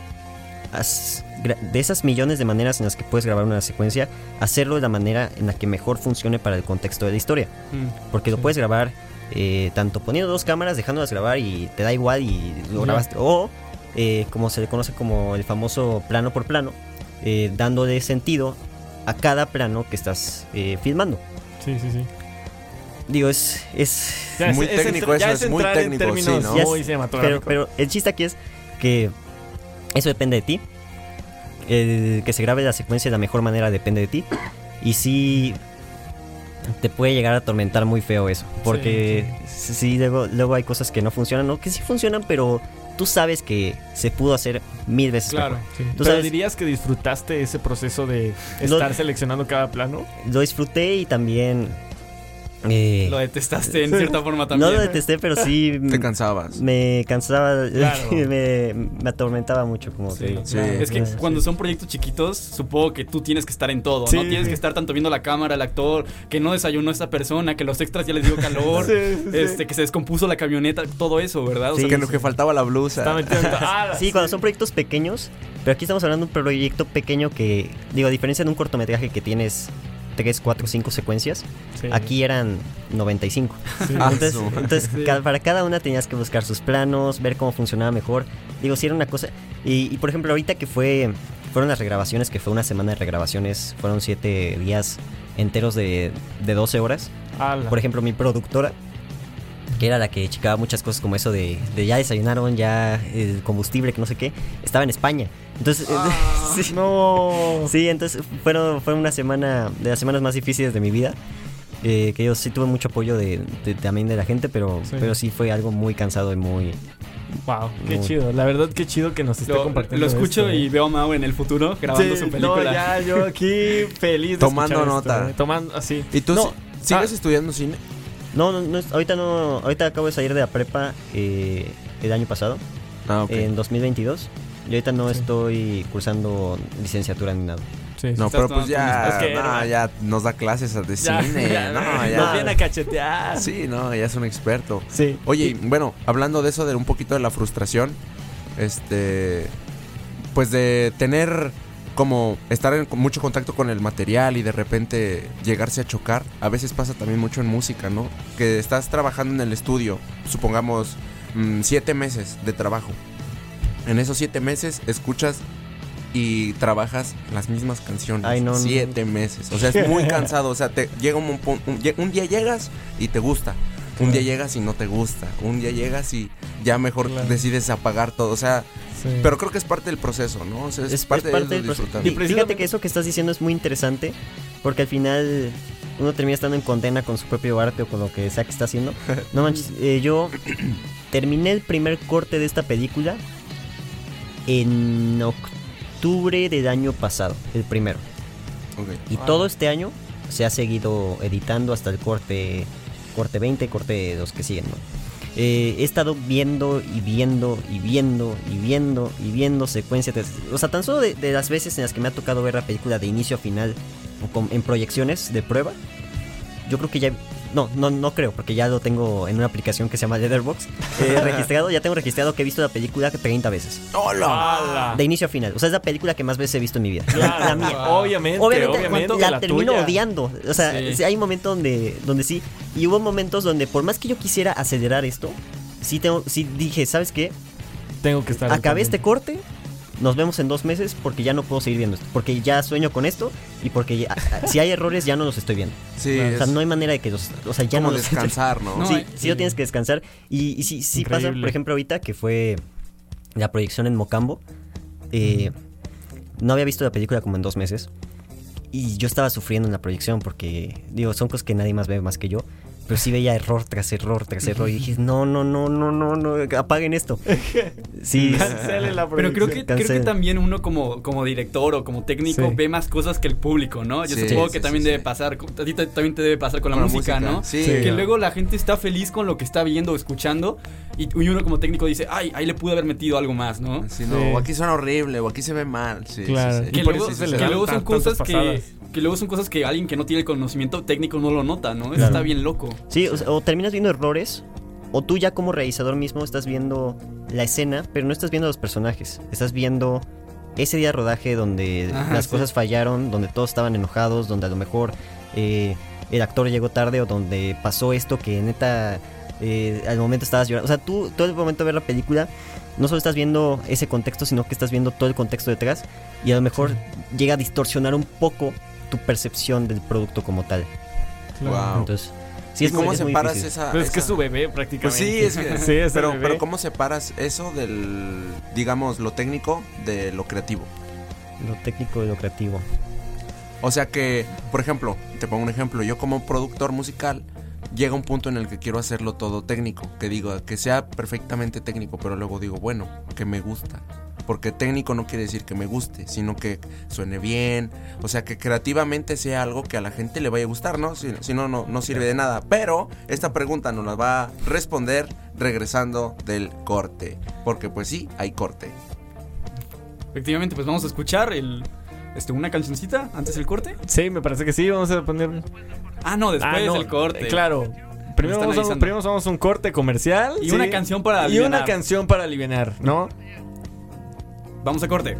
de esas millones de maneras en las que puedes grabar una secuencia, hacerlo de la manera en la que mejor funcione para el contexto de la historia, Mm. porque lo Sí. puedes grabar eh, tanto poniendo dos cámaras, dejándolas grabar y te da igual y lo grabaste, o eh, como se le conoce como el famoso plano por plano, eh, dándole sentido a cada plano que estás eh, filmando. Sí, sí, sí. Digo, es. es Ya Muy es técnico ya eso, es muy en técnico, sí, ¿no? Ya es- muy pero, pero el chiste aquí es que eso depende de ti. El que se grabe la secuencia de la mejor manera depende de ti. Y sí. Te puede llegar a atormentar muy feo eso. Porque sí, luego, luego hay cosas que no funcionan. O que sí funcionan, pero tú sabes que se pudo hacer mil veces Claro. mejor. Sí. Tú Pero sabes- dirías que disfrutaste ese proceso de Lo- estar seleccionando cada plano. Lo disfruté y también. Eh, Lo detestaste en cierta forma no también. lo detesté, pero sí. Te cansabas. me cansaba, Claro. me, me atormentaba mucho, como Sí, te digo. Sí. claro. Es que Sí. cuando son proyectos chiquitos, supongo que tú tienes que estar en todo, Sí. ¿no? Tienes que estar tanto viendo la cámara, el actor, que no desayunó esta persona, que los extras ya les dio calor, Sí, sí, sí. este, que se descompuso la camioneta, todo eso, ¿verdad? O Sí, sea, que, lo que faltaba la blusa. Está metiendo. Ah, Sí, cuando son proyectos pequeños, pero aquí estamos hablando de un proyecto pequeño que, digo, a diferencia de un cortometraje que tienes 3, 4, 5 secuencias. Sí. Aquí eran 95. Ah, Entonces, su- entonces ca- para cada una tenías que buscar sus planos, ver cómo funcionaba mejor. Digo, si era una cosa... Y, y, por ejemplo, ahorita que fue fueron las regrabaciones, que fue una semana de regrabaciones, fueron 7 días enteros de, de 12 horas. Ala. Por ejemplo, mi productora, que era la que checaba muchas cosas como eso de, de ya desayunaron, ya el combustible, que no sé qué, estaba en España. Entonces, sí, No. sí, entonces fueron, fue una semana, de las semanas más difíciles de mi vida. eh, que yo sí tuve mucho apoyo de, de- también de la gente, pero Sí. pero sí fue algo muy cansado y muy... Wow, qué Muy- chido. La verdad, qué chido que nos esté Lo, compartiendo. lo escucho esto, ¿eh? y veo a Mau en el futuro grabando Sí, su película. No, ya, yo aquí feliz de Tomando escuchar nota. esto, ¿eh? Tomando, así. ¿Y tú No, si- sigues ah. estudiando cine? No, no, no, ahorita no, ahorita acabo de salir de la prepa eh, el año pasado, Ah, ok. en 2022. Y ahorita no Sí. estoy cursando licenciatura ni nada. Sí, sí. no, pero pues ya, Es que no, ya nos da clases de Ya, cine. ya, no, Nos ya. viene a cachetear. Sí, no, ya es un experto. Sí. Oye, bueno, hablando de eso, de un poquito de la frustración, este, pues de tener como estar en mucho contacto con el material y de repente llegarse a chocar, a veces pasa también mucho en música, ¿no? Que estás trabajando en el estudio, supongamos mm, siete meses de trabajo. En esos siete meses escuchas y trabajas las mismas canciones. Ay, no, no. siete meses. O sea, es muy cansado. O sea, te llega un, un- un- un día llegas y te gusta. Un día llegas y no te gusta. Un día llegas y ya mejor Claro. decides apagar todo. O sea, sí. pero creo que es parte del proceso, ¿no? O sea, es, Es, parte, es parte de del proceso. Y Fíjate que eso que estás diciendo es muy interesante, porque al final uno termina estando en condena con su propio arte o con lo que sea que está haciendo. No manches, eh, yo terminé el primer corte de esta película en octubre del año pasado, el primero. Ok. Y todo este año se ha seguido editando hasta el corte corte 20, corte los que siguen, ¿no? Eh, he estado viendo y viendo y viendo y viendo y viendo secuencias. de- o sea, tan solo de, de las veces en las que me ha tocado ver la película de inicio a final o con- en proyecciones de prueba, yo creo que ya... No, no, no creo, porque ya lo tengo en una aplicación que se llama Letterboxd. eh, registrado, ya tengo registrado que he visto la película 30 veces. ¡Hala! De inicio a final. O sea, es la película que más veces he visto en mi vida. Claro, La mía. Obviamente, Obviamente, obviamente. la, la termino tuya. odiando. O sea, Sí. hay momentos donde, donde sí. Y hubo momentos donde, por más que yo quisiera acelerar esto, sí, tengo, sí dije, ¿sabes qué? Tengo que estar. Acabé este corte. Nos vemos en dos meses porque ya no puedo seguir viendo esto. Porque ya sueño con esto y porque ya- si hay errores ya no los estoy viendo. Sí, O sea, no hay manera de que los... O sea, ya como no los estoy descansar, ¿no? No, sí, hay- sí lo tienes que descansar. Y, y sí, sí pasa, por ejemplo, ahorita que fue la proyección en Mocambo. eh, no había visto la película como en dos meses. Y yo estaba sufriendo en la proyección porque, digo, son cosas que nadie más ve más que yo. Pero sí veía error tras error tras error. Y dije, no, no, no, no, no, no, apaguen esto. Sí, Cancele la Pero creo que, creo que también uno como, como director o como técnico Sí. ve más cosas que el público, ¿no? Yo Sí, supongo sí, que sí, también sí. debe pasar, a ti te- también te debe pasar con la Con música, música, ¿no? sí. Sí. Que luego la gente está feliz con lo que está viendo o escuchando y, uno como técnico dice, ay, ahí le pude haber metido algo más, ¿no? Sí, no, Sí. o aquí suena horrible, o aquí se ve mal. Sí, Claro. sí, sí. Que luego, eso se que le dan luego son cosas que, pasadas. Que luego son cosas que alguien que no tiene el conocimiento técnico no lo nota, ¿no? Eso Claro. está bien loco. Sí, o, sea, o terminas viendo errores, o tú ya como realizador mismo estás viendo la escena, pero no estás viendo los personajes. Estás viendo ese día de rodaje donde Ajá, las sí. cosas fallaron, donde todos estaban enojados, donde a lo mejor eh, el actor llegó tarde o donde pasó esto que neta eh, al momento estabas llorando. O sea, tú todo el momento de ver la película no solo estás viendo ese contexto, sino que estás viendo todo el contexto detrás y a lo mejor llega a distorsionar un poco tu percepción del producto como tal. Wow. Entonces, sí ¿Y es muy- cómo es muy separas difícil. esa, es que es su bebé prácticamente. Pues sí, es sí, es pero, bebé. pero ¿cómo separas eso del, digamos, lo técnico de lo creativo? Lo técnico y lo creativo. O sea que, por ejemplo, te pongo un ejemplo, yo como productor musical llega un punto en el que quiero hacerlo todo técnico, que digo, que sea perfectamente técnico, pero luego digo, bueno, que me gusta. Porque técnico no quiere decir que me guste, sino que suene bien, o sea, que creativamente sea algo que a la gente le vaya a gustar, ¿no? Si, si no, no, no sirve de nada. Pero esta pregunta nos la va a responder regresando del corte, porque pues sí, hay corte. Efectivamente, pues vamos a escuchar el, este, una cancioncita antes del corte. Sí, me parece que sí. Vamos a poner. Ah, no, después Ah, no, del corte. eh, Claro. Primero vamos, a, primero vamos a un corte comercial. Y sí, una canción para Y una canción para aliviar, ¿no? Vamos a corte.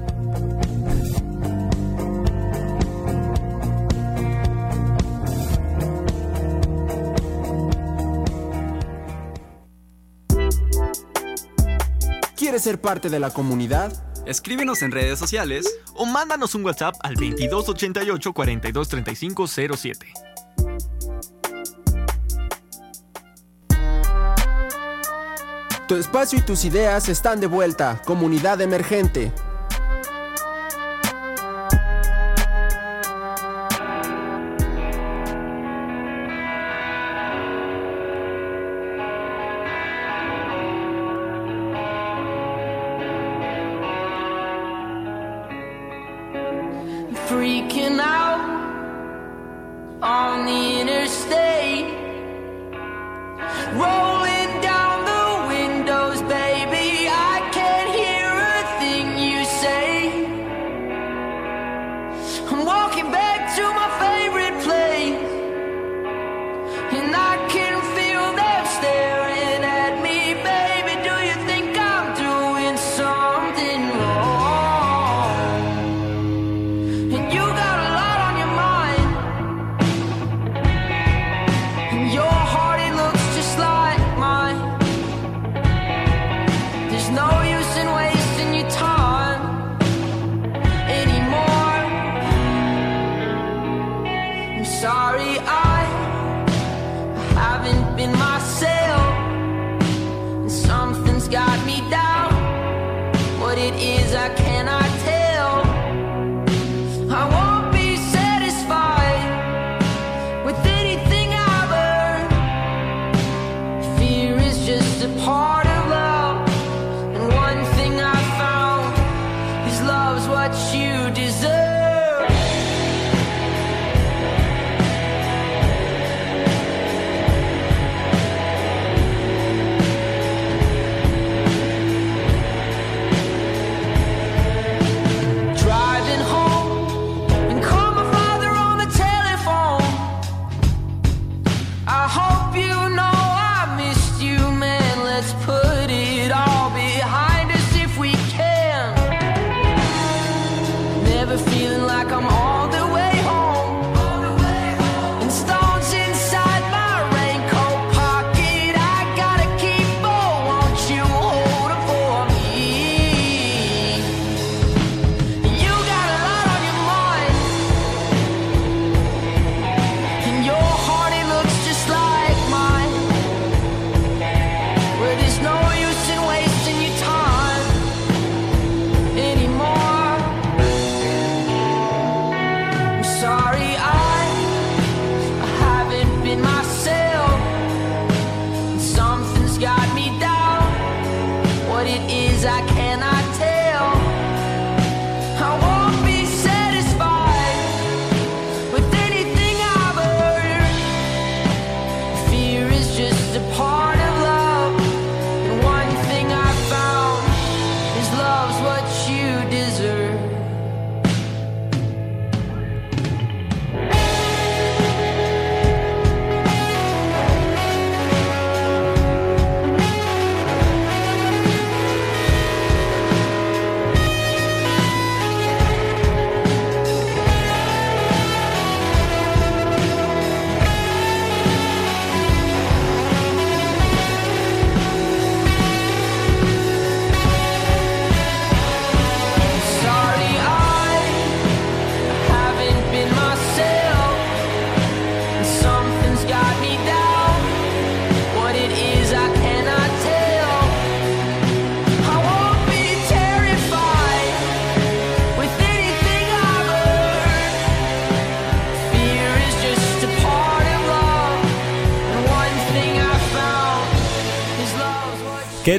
¿Quieres ser parte de la comunidad? Escríbenos en redes sociales o mándanos un WhatsApp al 2288 423507. Tu espacio y tus ideas están de vuelta. Comunidad emergente. Freaking out on the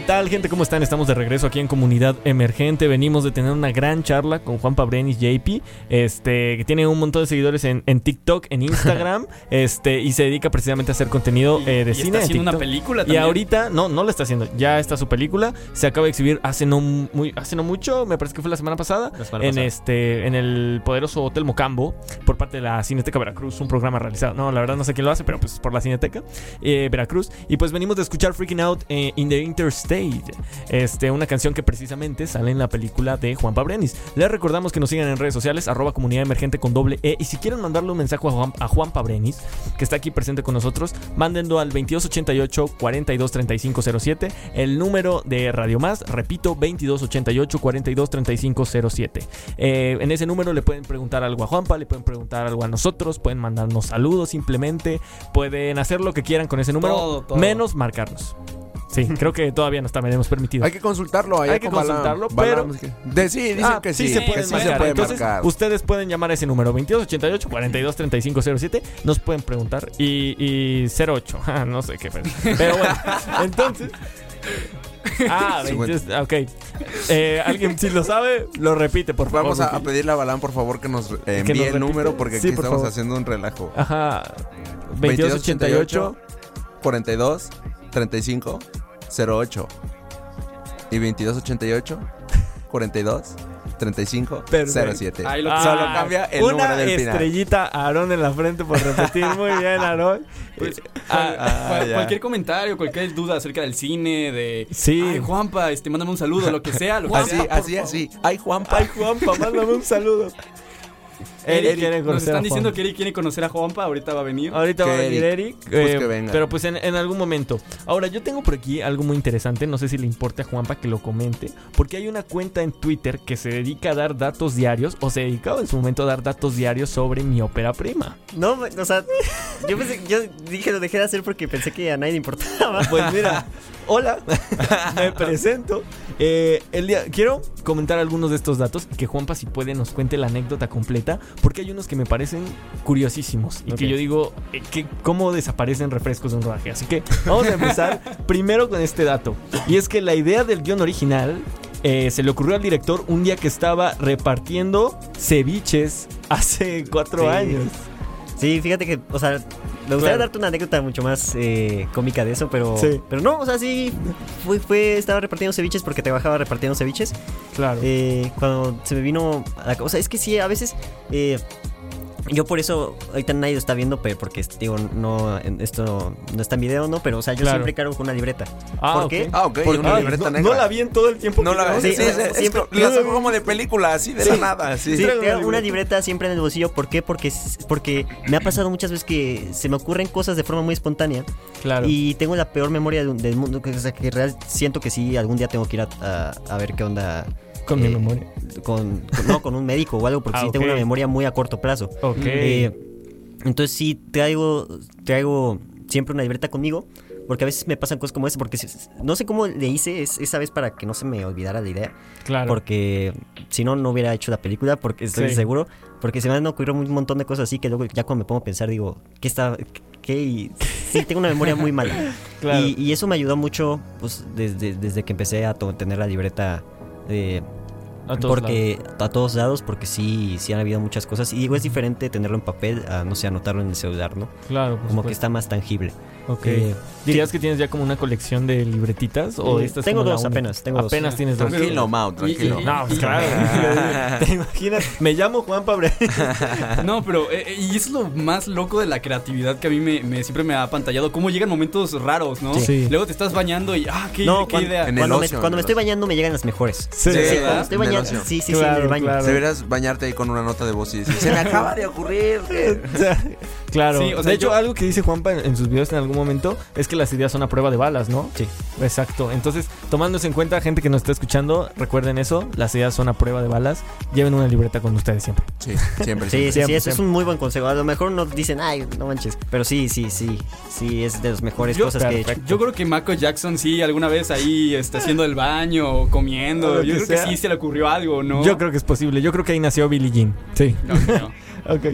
tal, gente? ¿Cómo están? Estamos de regreso aquí en Comunidad Emergente. Venimos de tener una gran charla con Juan Pabrenis JP, este, que tiene un montón de seguidores en, en TikTok, en Instagram, este, y se dedica precisamente a hacer contenido eh, de cine. Está haciendo una película también. Y ahorita, no, no la está haciendo. Ya está su película. Se acaba de exhibir hace no, muy, hace no mucho, me parece que fue la semana pasada, en. Este, en el poderoso Hotel Mocambo, por parte de la Cineteca Veracruz, un programa realizado. No, la verdad no sé quién lo hace, pero pues por la Cineteca eh, Veracruz. Y pues venimos de escuchar Freaking Out eh, in the Interstate canción que precisamente sale en la película de Juan Pabrenis. Les recordamos que nos sigan en redes sociales, arroba comunidad emergente con doble E. Y si quieren mandarle un mensaje a Juan, a Juan Pabrenis, que está aquí presente con nosotros, mándenlo al 2288 423507. El número de Radio Más, repito, 2288 423507. Eh, en ese número le pueden preguntar algo a Juanpa, le pueden preguntar algo a nosotros, pueden mandarnos saludos simplemente, pueden hacer lo que quieran con ese número, Todo, todo. menos marcarnos. Sí, creo que todavía no está tenemos permitido. Hay que consultarlo. allá Hay que consultarlo, Balam, pero- De, sí, dicen Ah, que sí. se que pueden sí marcar. se puede Entonces, marcar. ustedes pueden llamar a ese número 2288 423507. Nos pueden preguntar. Y, y 08. ah, no sé qué. Pero, pero bueno, entonces. Ah, 22, ok. Eh, Alguien, si lo sabe, lo repite, por favor. Vamos a, a pedirle a Balán, por favor, que nos eh, Que envíe nos el número porque Sí, aquí por estamos favor. haciendo un relajo. Ajá. 2288. 42 35 08 y 2288 42 35 Perfecto. 07. Ahí lo- Ah, Solo cambia el una número del final. estrellita a Aarón en la frente por repetir. Muy bien, Aarón. Pues, Ah, ah, cual- ya. cualquier comentario, cualquier duda acerca del cine, de. Sí. Ay, Juanpa, este, mándame un saludo, lo que sea. Lo que Así, sea. así, así. Ay, Juanpa. Ay, Juanpa, mándame un saludo. Eric quiere nos conocer a están diciendo que Eric quiere conocer a Juanpa, ahorita va a venir. Ahorita Que va a venir Eric, Pues eh, que venga. pero pues en, en algún momento. Ahora, yo tengo por aquí algo muy interesante, no sé si le importa a Juanpa que lo comente, porque hay una cuenta en Twitter que se dedica a dar datos diarios, o se dedicaba en su momento a dar datos diarios sobre mi ópera prima. No, o sea, yo pensé, yo dije lo dejé de hacer porque pensé que a nadie le importaba. Pues mira, hola, me presento. Eh, el día, quiero comentar algunos de estos datos y que Juanpa, si puede, nos cuente la anécdota completa, porque hay unos que me parecen curiosísimos y que yo digo, eh, que cómo desaparecen refrescos de un rodaje. Así que vamos a empezar primero con este dato. Y es que la idea del guion original eh, se le ocurrió al director un día que estaba repartiendo ceviches hace cuatro Sí. años. Sí, fíjate que, o sea, me gustaría Claro. darte una anécdota mucho más eh, cómica de eso, pero, Sí. pero no, o sea, sí, fue, fue, estaba repartiendo ceviches porque trabajaba repartiendo ceviches. Claro. Eh, cuando se me vino a la o sea, es que sí, a veces eh, yo por eso ahorita nadie lo está viendo, pero porque digo, no en- esto no está en video, ¿no? Pero o sea, yo Claro. siempre cargo con una libreta. Ah, ¿Por ok. qué? Ah, ok. Porque- una ah, libreta no, negra. no la vi en todo el tiempo. No que la grabamos. Sí, sí, sí, es siempre- la saco como de película, así de la nada. Sí. Una tengo una libreta. libreta siempre en el bolsillo. ¿Por qué? Porque, porque me ha pasado muchas veces que se me ocurren cosas de forma muy espontánea. Claro. Y tengo la peor memoria del, del mundo. que- O sea, que real siento que sí, algún día tengo que ir a, a- a ver qué onda. Con mi eh, memoria. Con, con- no, con un médico o algo, porque Ah, sí tengo una memoria muy a corto plazo. Ok. Eh, entonces sí traigo, traigo siempre una libreta conmigo. Porque a veces me pasan cosas como esa. Porque no sé cómo le hice es- esa vez para que no se me olvidara la idea. claro. Porque si no, no hubiera hecho la película. Porque estoy Sí. seguro. Porque se me han ocurrido un montón de cosas así que luego ya cuando me pongo a pensar digo, ¿qué está? ¿Qué? Y sí, tengo una memoria muy mala. Claro. Y, y eso me ayudó mucho pues, desde, desde que empecé a tener la libreta. eh, A todos porque a todos lados, porque sí, sí han habido muchas cosas. Y digo, es diferente tenerlo en papel a, no sé, anotarlo en el celular, ¿no? lados. Claro, por Como que está más tangible. Ok. Eh, ¿Dirías que tienes ya como una colección de libretitas? ¿O Eh, esta es tengo dos apenas, tengo dos. apenas tienes dos. Tranquilo, Mau, tranquilo. Y- y- No, pues claro. ¿Te imaginas? Me llamo Juan Pabre. No, pero eh, eh, y eso es lo más loco de la creatividad que a mí me, me- siempre me ha pantallado. Cómo llegan momentos raros, ¿no? Sí. Luego te estás bañando y ah, qué, no, qué cuando, idea. En el cuando me, ocio, cuando me en el estoy bañando me llegan las mejores. Sí. Sí, ¿verdad? cuando estoy bañando. Sí, sí, sí, Claro, en el baño. claro. Deberías bañarte ahí con una nota de voz y decir, se me acaba de ocurrir. que-". claro. Sí, o sea, de hecho, yo- algo que dice Juanpa en, en sus videos en algún momento es que las ideas son a prueba de balas, ¿no? Sí. Exacto. Entonces, tomándose en cuenta, gente que nos está escuchando, recuerden eso. Las ideas son a prueba de balas. Lleven una libreta con ustedes siempre. Sí, siempre. Sí, siempre. sí, sí, Siempre, eso es un muy buen consejo. A lo mejor nos dicen, ay, no manches. Pero sí, sí, sí. Sí, es de las mejores Yo- cosas que he hecho. Yo creo que Mako Jackson sí, alguna vez ahí está haciendo el baño o comiendo. lo Yo que creo sea. que sí se le ocurrió algo, ¿no? Yo creo que es posible. Yo creo que ahí nació Billie Jean. Sí. No, no. Ok.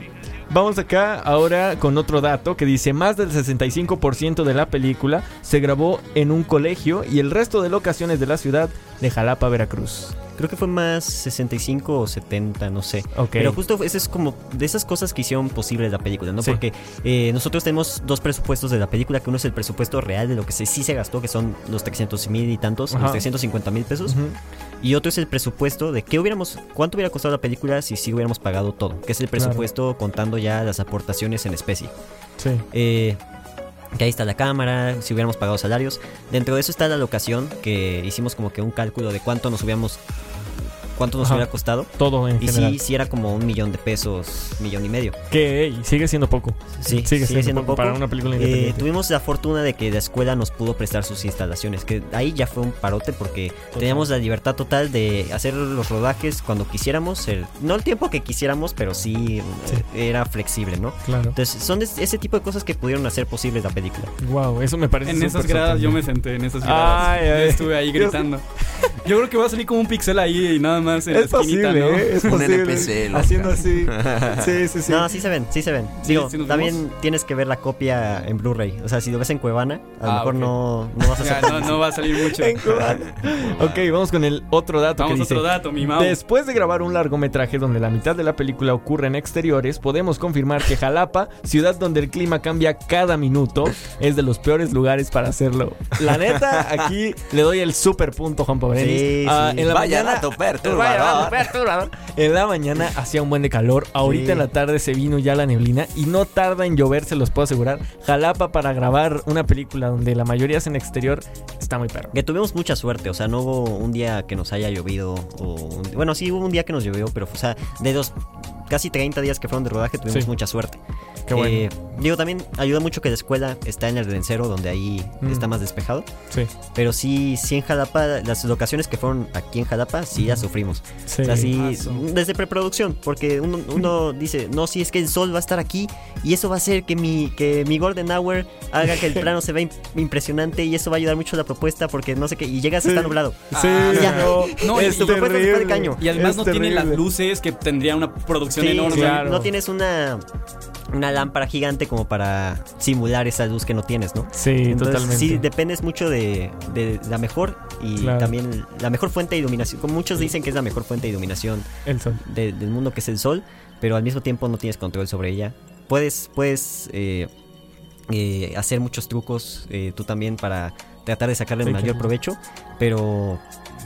Vamos acá ahora con otro dato que dice más del 65% de la película se grabó en un colegio y el resto de locaciones de la ciudad de Jalapa, Veracruz. Creo que fue más 65 o 70, no sé. Ok. Pero justo eso es como de esas cosas que hicieron posible la película, ¿no? Sí. Porque eh, nosotros tenemos dos presupuestos de la película, que uno es el presupuesto real de lo que se, sí se gastó, que son los 300 mil y tantos, Ajá. los 350 mil pesos. Y otro es el presupuesto de qué hubiéramos, cuánto hubiera costado la película si sí hubiéramos pagado todo, que es el Claro. presupuesto contando ya las aportaciones en especie. Sí. Eh, que ahí está la cámara, si hubiéramos pagado salarios. Dentro de eso está la locación, que hicimos como que un cálculo de cuánto nos hubiéramos cuánto nos Ajá. hubiera costado. Todo en Y general. sí, sí era como un millón de pesos, millón y medio. Que ey, sigue siendo poco. Sí, sigue, siendo, poco, para una película Eh, independiente. tuvimos la fortuna de que la escuela nos pudo prestar sus instalaciones, que ahí ya fue un parote porque teníamos la libertad total de hacer los rodajes cuando quisiéramos, el- no el tiempo que quisiéramos, pero sí, eh, era flexible, ¿no? Claro. Entonces son de- ese tipo de cosas que pudieron hacer posible la película. Wow, eso me parece En esas gradas yo me senté, en esas gradas. Ay, ay. estuve ahí Yo- gritando. Yo creo que va a salir como un pixel ahí y nada más en Es la esquinita, posible, ¿no? ¿eh? es Un posible. NPC, loca. Haciendo así. Sí, sí, sí. No, sí se ven, sí se ven. Sí, Digo, sí también tienes que ver la copia en Blu-ray. O sea, si lo ves en Cuevana, a lo Ah, mejor no, no vas a hacer. no, no va a salir mucho. En Cuevana. ok, vamos con el otro dato Vamos que dice. otro dato, mi Mau. Después de grabar un largometraje donde la mitad de la película ocurre en exteriores, podemos confirmar que Jalapa, ciudad donde el clima cambia cada minuto, es de los peores lugares para hacerlo. La neta, aquí le doy el super punto, Juan Pobrenis. Sí, Ah, sí. en la Vaya mañana, dato perturbador. Perturbador. En la mañana hacía un buen de calor. Ahorita Sí. en la tarde se vino ya la neblina y no tarda en llover, se los puedo asegurar. Jalapa para grabar una película donde la mayoría es en exterior está muy perro. Que tuvimos mucha suerte, o sea, no hubo un día que nos haya llovido. O un- bueno, sí hubo un día que nos llovió, pero, o sea, de los casi 30 días que fueron de rodaje tuvimos Sí. mucha suerte. Qué bueno. Eh, digo, también ayuda mucho que la escuela está en el Rencero, donde ahí Mm. está más despejado. Sí, Pero sí, sí en Jalapa, las locaciones que fueron aquí en Jalapa, sí las sufrimos. Sí. O sea, sí, Mazo. desde preproducción, porque uno, uno dice, no, si es que el sol va a estar aquí y eso va a hacer que mi, que mi Golden Hour haga que el plano se vea im- impresionante y eso va a ayudar mucho a la propuesta porque no sé qué, y llegas, está nublado. Sí, Ah, ya. no, No, es y- tu propuesta de caño. Y además Es no tiene las luces que tendría una producción Sí, enorme. claro. no tienes una, una lámpara gigante como para simular esa luz que no tienes, ¿no? Sí, Entonces, totalmente. Sí, dependes mucho de, de la mejor y Claro. también la mejor fuente de iluminación. Como muchos dicen que es la mejor fuente de iluminación El sol. de- del mundo que es el sol, pero al mismo tiempo no tienes control sobre ella. Puedes, puedes eh, eh, hacer muchos trucos eh, tú también para tratar de sacarle el Sí, mayor claro. provecho, pero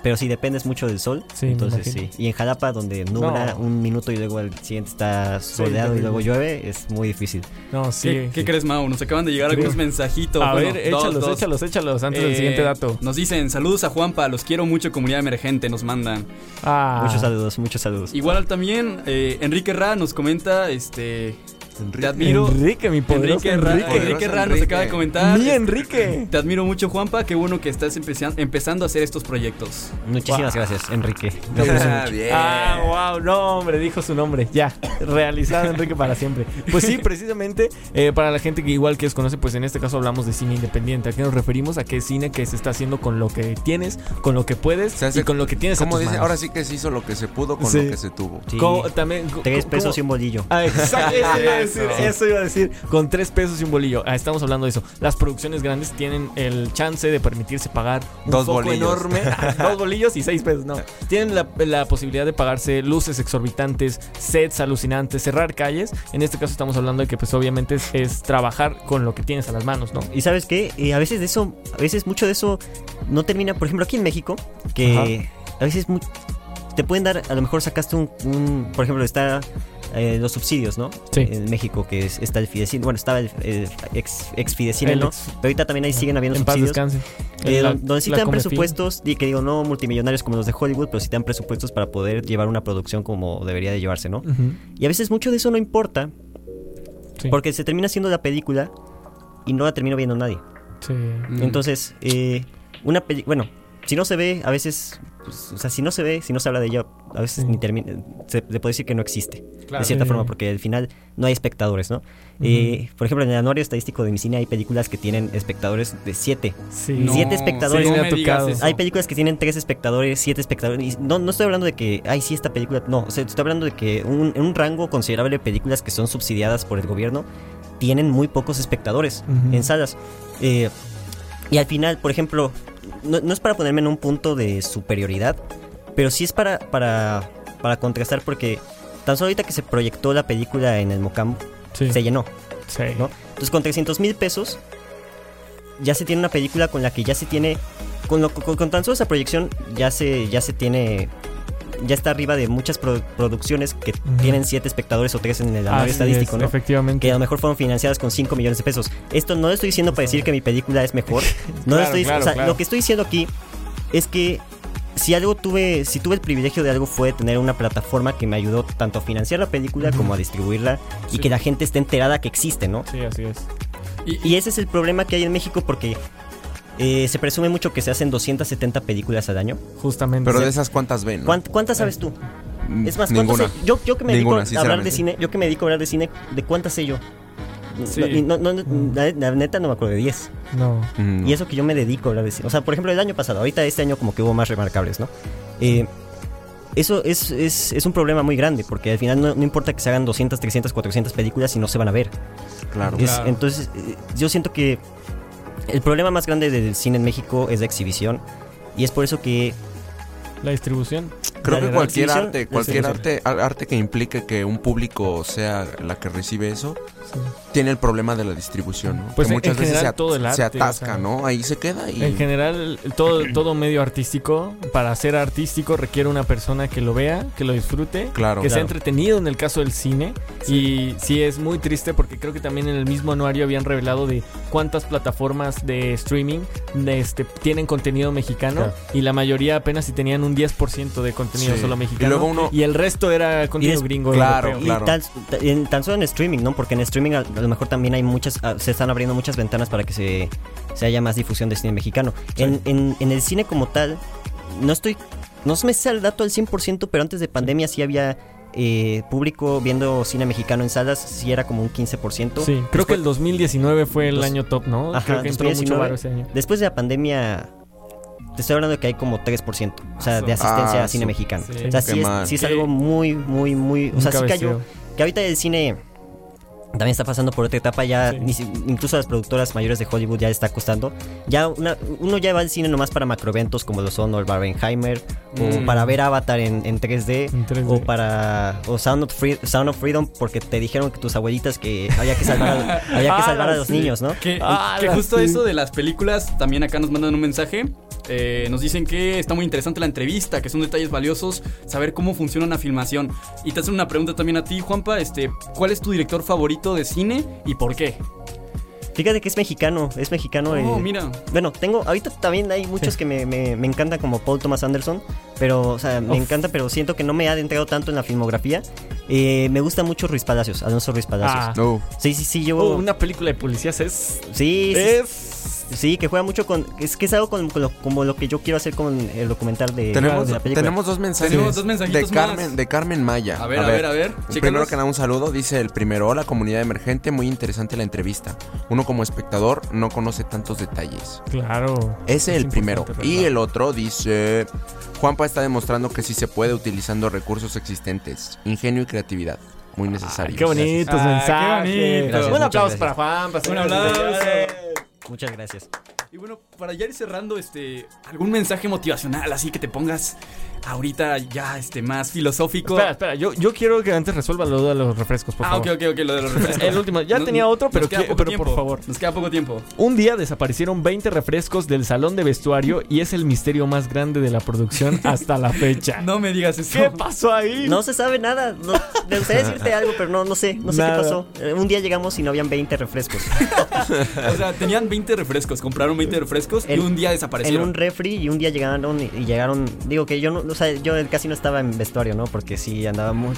pero sí dependes mucho del sol. Sí, entonces sí. Y en Jalapa, donde nubla No. un minuto y luego al siguiente está soleado y luego llueve, es muy difícil. No, sí. ¿Qué, qué crees, Mau? Nos acaban de llegar Sí. algunos mensajitos. A Bueno, ver, dos, échalos, dos. échalos, échalos antes del Eh, siguiente dato. Nos dicen, saludos a Juanpa, los quiero mucho, comunidad emergente, nos mandan. Ah, Muchos saludos, muchos saludos. Igual también, eh, Enrique Ra nos comenta, este... Te admiro. Enrique, mi poderoso Enrique Ra, Enrique. Enrique Ra nos Enrique. acaba de comentar. Mi Enrique. Te admiro mucho, Juanpa. Qué bueno que estás empezan- empezando a hacer estos proyectos. Muchísimas Wow. gracias, Enrique. Ah, bien. Ah, wow, no, hombre, dijo su nombre. Ya, realizado Enrique para siempre. Pues sí, precisamente, eh, para la gente que igual que desconoce, pues en este caso hablamos de cine independiente. ¿A qué nos referimos? A qué es cine que se está haciendo con lo que tienes, con lo que puedes Se hace- y con lo que tienes a Como tus dice, manos. ahora sí que se hizo lo que se pudo con Sí. lo que se tuvo. Sí. Como- también, Tres pesos y un bolillo. Ah, exacto, decir, Eso. eso iba a decir, con tres pesos y un bolillo. Ah, estamos hablando de eso. Las producciones grandes tienen el chance de permitirse pagar un Dos foco bolillos. enorme, dos bolillos y seis pesos, no. Tienen la, la posibilidad de pagarse luces exorbitantes, sets alucinantes, cerrar calles. En este caso estamos hablando de que pues obviamente es, es trabajar con lo que tienes a las manos, ¿no? Y sabes qué, Eh, a veces de eso, a veces mucho de eso no termina, por ejemplo, aquí en México, que a veces te pueden dar, a lo mejor sacaste un, un- por ejemplo, está eh, los subsidios, ¿no? Sí. En México, que es, está el Fidecine, bueno, estaba el, el ex, ex Fidecine, El ¿no? ex- Pero ahorita también ahí siguen habiendo en paz subsidios. descanse. Eh, La- don- donde sí te dan presupuestos, y que digo, no multimillonarios como los de Hollywood, pero sí te dan presupuestos para poder llevar una producción como debería de llevarse, ¿no? Y a veces mucho de eso no importa, sí, porque se termina haciendo la película y no la termina viendo nadie. sí. Mm. Entonces, eh, una peli bueno, si no se ve, a veces, pues, o sea, si no se ve, si no se habla de ella, a veces Sí. ni termina, se le puede decir que no existe, Claro. de cierta Sí. forma, porque al final no hay espectadores, ¿no? Eh, por ejemplo, en el anuario estadístico de mi cine hay películas que tienen espectadores de 7. Sí. No, Siete espectadores. no Sí, me me ha digas tocado. eso. Hay películas que tienen 3 espectadores, 7 espectadores. y no, no estoy hablando de que, ay, sí, esta película. No, o sea, estoy hablando de que un, en un rango considerable de películas que son subsidiadas por el gobierno tienen muy pocos espectadores en salas. Eh, y al final, por ejemplo, no, no es para ponerme en un punto de superioridad, pero sí es para, para, para contrastar porque tan solo ahorita que se proyectó la película en el Mocam, Sí. se llenó. Sí. ¿no? Entonces con 300 mil pesos ya se tiene una película con la que ya se tiene, con, lo- con, con tan solo esa proyección ya se, ya se tiene ya está arriba de muchas pro- producciones que tienen 7 espectadores o 3 en el anuario estadístico, es, ¿no? Efectivamente. Que a lo mejor fueron financiadas con 5 millones de pesos. Esto no lo estoy diciendo para decir que mi película es mejor. No Claro, estoy, claro, o sea, claro. lo que estoy diciendo aquí es que si algo tuve, si tuve el privilegio de algo fue tener una plataforma que me ayudó tanto a financiar la película como a distribuirla y Sí. que la gente esté enterada que existe, ¿no? Sí, así es. Y, Y ese es el problema que hay en México porque eh, se presume mucho que se hacen 270 películas al año. Justamente. Pero de esas cuántas ven, ¿no? ¿Cuánt- ¿Cuántas sabes tú? Mm, Es más, ¿cuántas ninguna. sé? Yo, yo que me Ninguna, dedico a hablar de cine, yo que me dedico a hablar de cine, ¿de cuántas sé yo? Sí. No, no, no, la, la neta no me acuerdo de 10. No. Mm, Y eso que yo me dedico a hablar de cine. O sea, por ejemplo, el año pasado, ahorita este año como que hubo más remarcables, ¿no? Eh, eso es, es, es un problema muy grande, porque al final no, no importa que se hagan 200, 300, 400 películas si no se van a ver. Claro. Es- Claro. Entonces, eh, yo siento que el problema más grande del cine en México es la exhibición. Y es por eso que La distribución. Creo que cualquier arte, cualquier arte, arte que implique que un público sea la que recibe eso, Sí. tiene el problema de la distribución, ¿no? Pues que en- muchas en veces se, at- todo el se arte, o atasca, sea, ¿no? Ahí se queda y En general, todo, todo medio artístico, para ser artístico, requiere una persona que lo vea, que lo disfrute, Claro. que sea entretenido en el caso del cine. Y sí es muy triste porque creo que también en el mismo anuario habían revelado de cuántas plataformas de streaming de este, tienen contenido mexicano Claro. y la mayoría apenas si tenían un 10% de contenido Sí. solo Y mexicano. luego uno- y el resto era contenido des- gringo. Claro, europeo. Y claro. tan, en- tan solo en streaming, ¿no? Porque en streaming a, a lo mejor también hay muchas, ah, se están abriendo muchas ventanas para que se, se haya más difusión de cine mexicano. En, en- en el cine como tal, no estoy, no me sé el dato al 100%, pero antes de pandemia sí había eh, público viendo cine mexicano en salas, sí era como un 15%. Sí, creo que el 2019 fue el Dos- año top, ¿no? Ajá, creo que entró mucho 2019. varo ese año. Después de la pandemia, te estoy hablando de que hay como 3%, o sea, de asistencia Ah, a cine mexicano. sí. O sea, sí es, sí algo muy, muy, muy... O sea, sí cayó... Que ahorita el cine también está pasando por otra etapa, ya Sí. incluso a las productoras mayores de Hollywood ya está costando. Ya una- uno ya va al cine nomás para macroeventos como lo son o el Barbenheimer, o para ver Avatar en, en 3D, En 3D. o para o Sound of, Free- Sound of Freedom porque te dijeron que tus abuelitas que había que salvar a, había que Ah, salvar a los sí. niños, ¿no? Que, Ah, que justo sí. eso de las películas, también acá nos mandan un mensaje. Eh, nos dicen que está muy interesante la entrevista, que son detalles valiosos, saber cómo funciona una filmación. Y te hacen una pregunta también a ti, Juanpa, este, ¿cuál es tu director favorito de cine y por qué? Fíjate que es mexicano, es mexicano. Oh, eh, mira. Bueno, tengo, ahorita también hay muchos que me, me, me encantan como Paul Thomas Anderson, pero, o sea, me Uf. encanta, pero siento que no me ha adentrado tanto en la filmografía. Eh, me gusta mucho Ruiz Palacios, Alonso Ruiz Palacios. Ah. No. Sí, sí, sí, yo... Oh, una película de policías es. Sí, sí, Es. sí, que juega mucho con... Es que es algo con, con lo, como lo que yo quiero hacer con el documental de, Tenemos, de la película. tenemos dos mensajes. Tenemos dos mensajitos de Carmen, más. de Carmen Maya. A ver, a ver, a ver. Primero que nada, un saludo. Dice el primero, hola comunidad emergente, muy interesante la entrevista. Uno como espectador no conoce tantos detalles. Claro. Ese Es el primero. Y el otro dice, Juanpa está demostrando que sí se puede utilizando recursos existentes, ingenio y creatividad. Muy necesario. Qué bonitos Ah, qué mensajes. bonito. Gracias, Un aplauso gracias. para Juan. para Un aplauso. Muchas gracias. Y bueno, para ya ir cerrando, este, algún mensaje motivacional, así que te pongas ahorita ya este más filosófico. Espera, espera. Yo, yo quiero que antes resuelva lo de los refrescos, por ah, favor. ok, ok, ok, lo de los refrescos. El último. Ya tenía otro, pero, queda que- poco pero tiempo. por favor. Nos queda poco tiempo. Un día desaparecieron 20 refrescos del salón de vestuario y es el misterio más grande de la producción hasta la fecha. No me digas eso. ¿Qué pasó ahí? No se sabe nada. No, me gustaría decirte algo, pero no, no sé. No sé Nada. qué pasó. Eh, Un día llegamos y no habían 20 refrescos. O sea, tenían 20 refrescos, compraron 20 refrescos y En- un día en desaparecieron. un refri y un día llegaron y, y llegaron. Digo que yo no, o sea, yo casi no estaba en vestuario, ¿no? Porque sí andaba muy.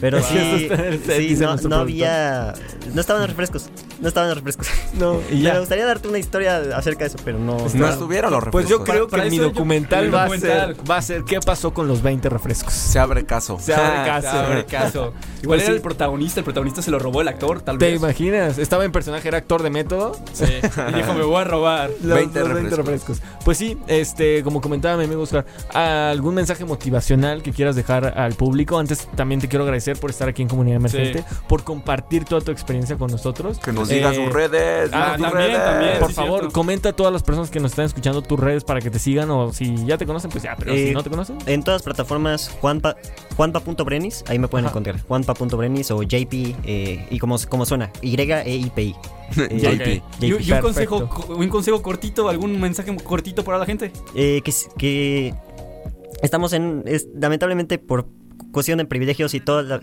Pero Wow. sí, sí, no, no había. No estaban los refrescos. No estaban los refrescos. No, y Me ya. gustaría darte una historia acerca de eso, pero no. No estuvieron los refrescos. Pues yo creo Para que mi eso yo- documental va a ser va a ser qué pasó con los 20 refrescos. Se abre caso. Se abre Se caso. abre caso. Igual Pues era sí. el protagonista, el protagonista se lo robó el actor, tal ¿Te vez. imaginas? Estaba en personaje, era actor de método. Sí. Y dijo, me voy a robar. Los 20 los refrescos. Pues sí, este, como comentaba mi amigo Oscar, ¿algún mensaje motivacional que quieras dejar al público? Antes también te quiero agradecer por estar aquí en Comunidad Emergente, por compartir toda tu experiencia con nosotros. Que nos digas Eh, sus redes. ah, tus también, redes. también. Por sí, favor, cierto. comenta a todas las personas que nos están escuchando tus redes para que te sigan o si ya te conocen, pues ya, pero si Eh, no te conocen. En todas las plataformas, Juanpa, Juanpa.brenis, ahí me pueden Ajá. encontrar. Juanpa.brenis o JP, eh, y como, como suena, Y-E-I-P-I. Eh, JP. Y, un- y un consejo, co- un consejo cortito, algún mensaje cortito para la gente. eh, que, estamos en, es- lamentablemente por cuestión de privilegios y todo, la-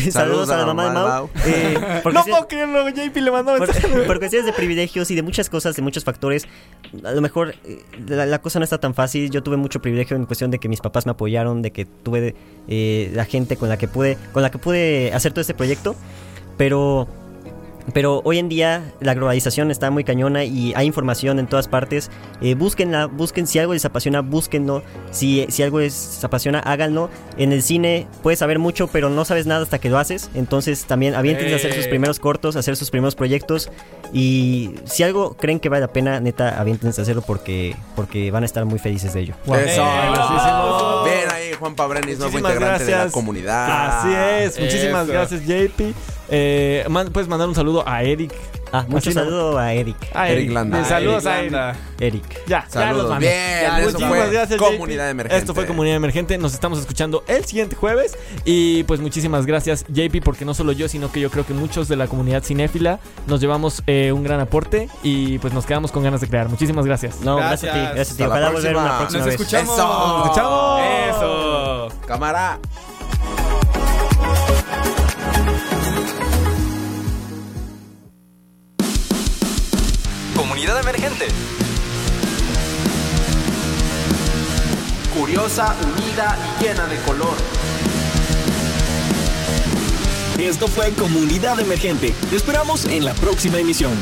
saludos a la mamá de Mau. Eh, No puedo creerlo, JP le mandó por, por cuestiones de privilegios y de muchas cosas, de muchos factores, a lo mejor eh, la, la cosa no está tan fácil. Yo tuve mucho privilegio en cuestión de que mis papás me apoyaron, de que tuve eh, la gente con la que pude, con la que pude hacer todo este proyecto, pero pero hoy en día la globalización está muy cañona y hay información en todas partes. Eh, búsquenla, busquen si algo les apasiona, búsquenlo. Si, si algo les apasiona, háganlo. En el cine puedes saber mucho, pero no sabes nada hasta que lo haces. Entonces también aviéntense a hacer sus Eh. primeros cortos, a hacer sus primeros proyectos. Y si algo creen que vale la pena, neta, aviéntense a hacerlo porque, porque van a estar muy felices de ello. Eso. Ahí, Juan Pabrenis, nuevo Muchísimas integrante de la gracias. comunidad. Así es, muchísimas Eso. gracias, JP. Eh, man- puedes mandar un saludo a Eric. Ah, mucho Así no- saludo a Eric. A Eric Landa. Saludos a Eric. Ya, ya los. Bien, Ya, eso muchísimas fue gracias, Comunidad JP. Emergente. Esto fue Comunidad Emergente. Nos estamos escuchando el siguiente jueves. Y pues muchísimas gracias, JP, porque no solo yo, sino que yo creo que muchos de la comunidad cinéfila nos llevamos eh, un gran aporte y pues nos quedamos con ganas de crear. Muchísimas gracias. No, gracias, Gracias. a ti. Gracias a ti. Hasta la Ojalá volver próxima. una próxima Nos vez. escuchamos. Eso. Nos escuchamos. Eso. Cámara. Comunidad emergente. Curiosa, unida y llena de color. Esto fue Comunidad Emergente. Te esperamos en la próxima emisión.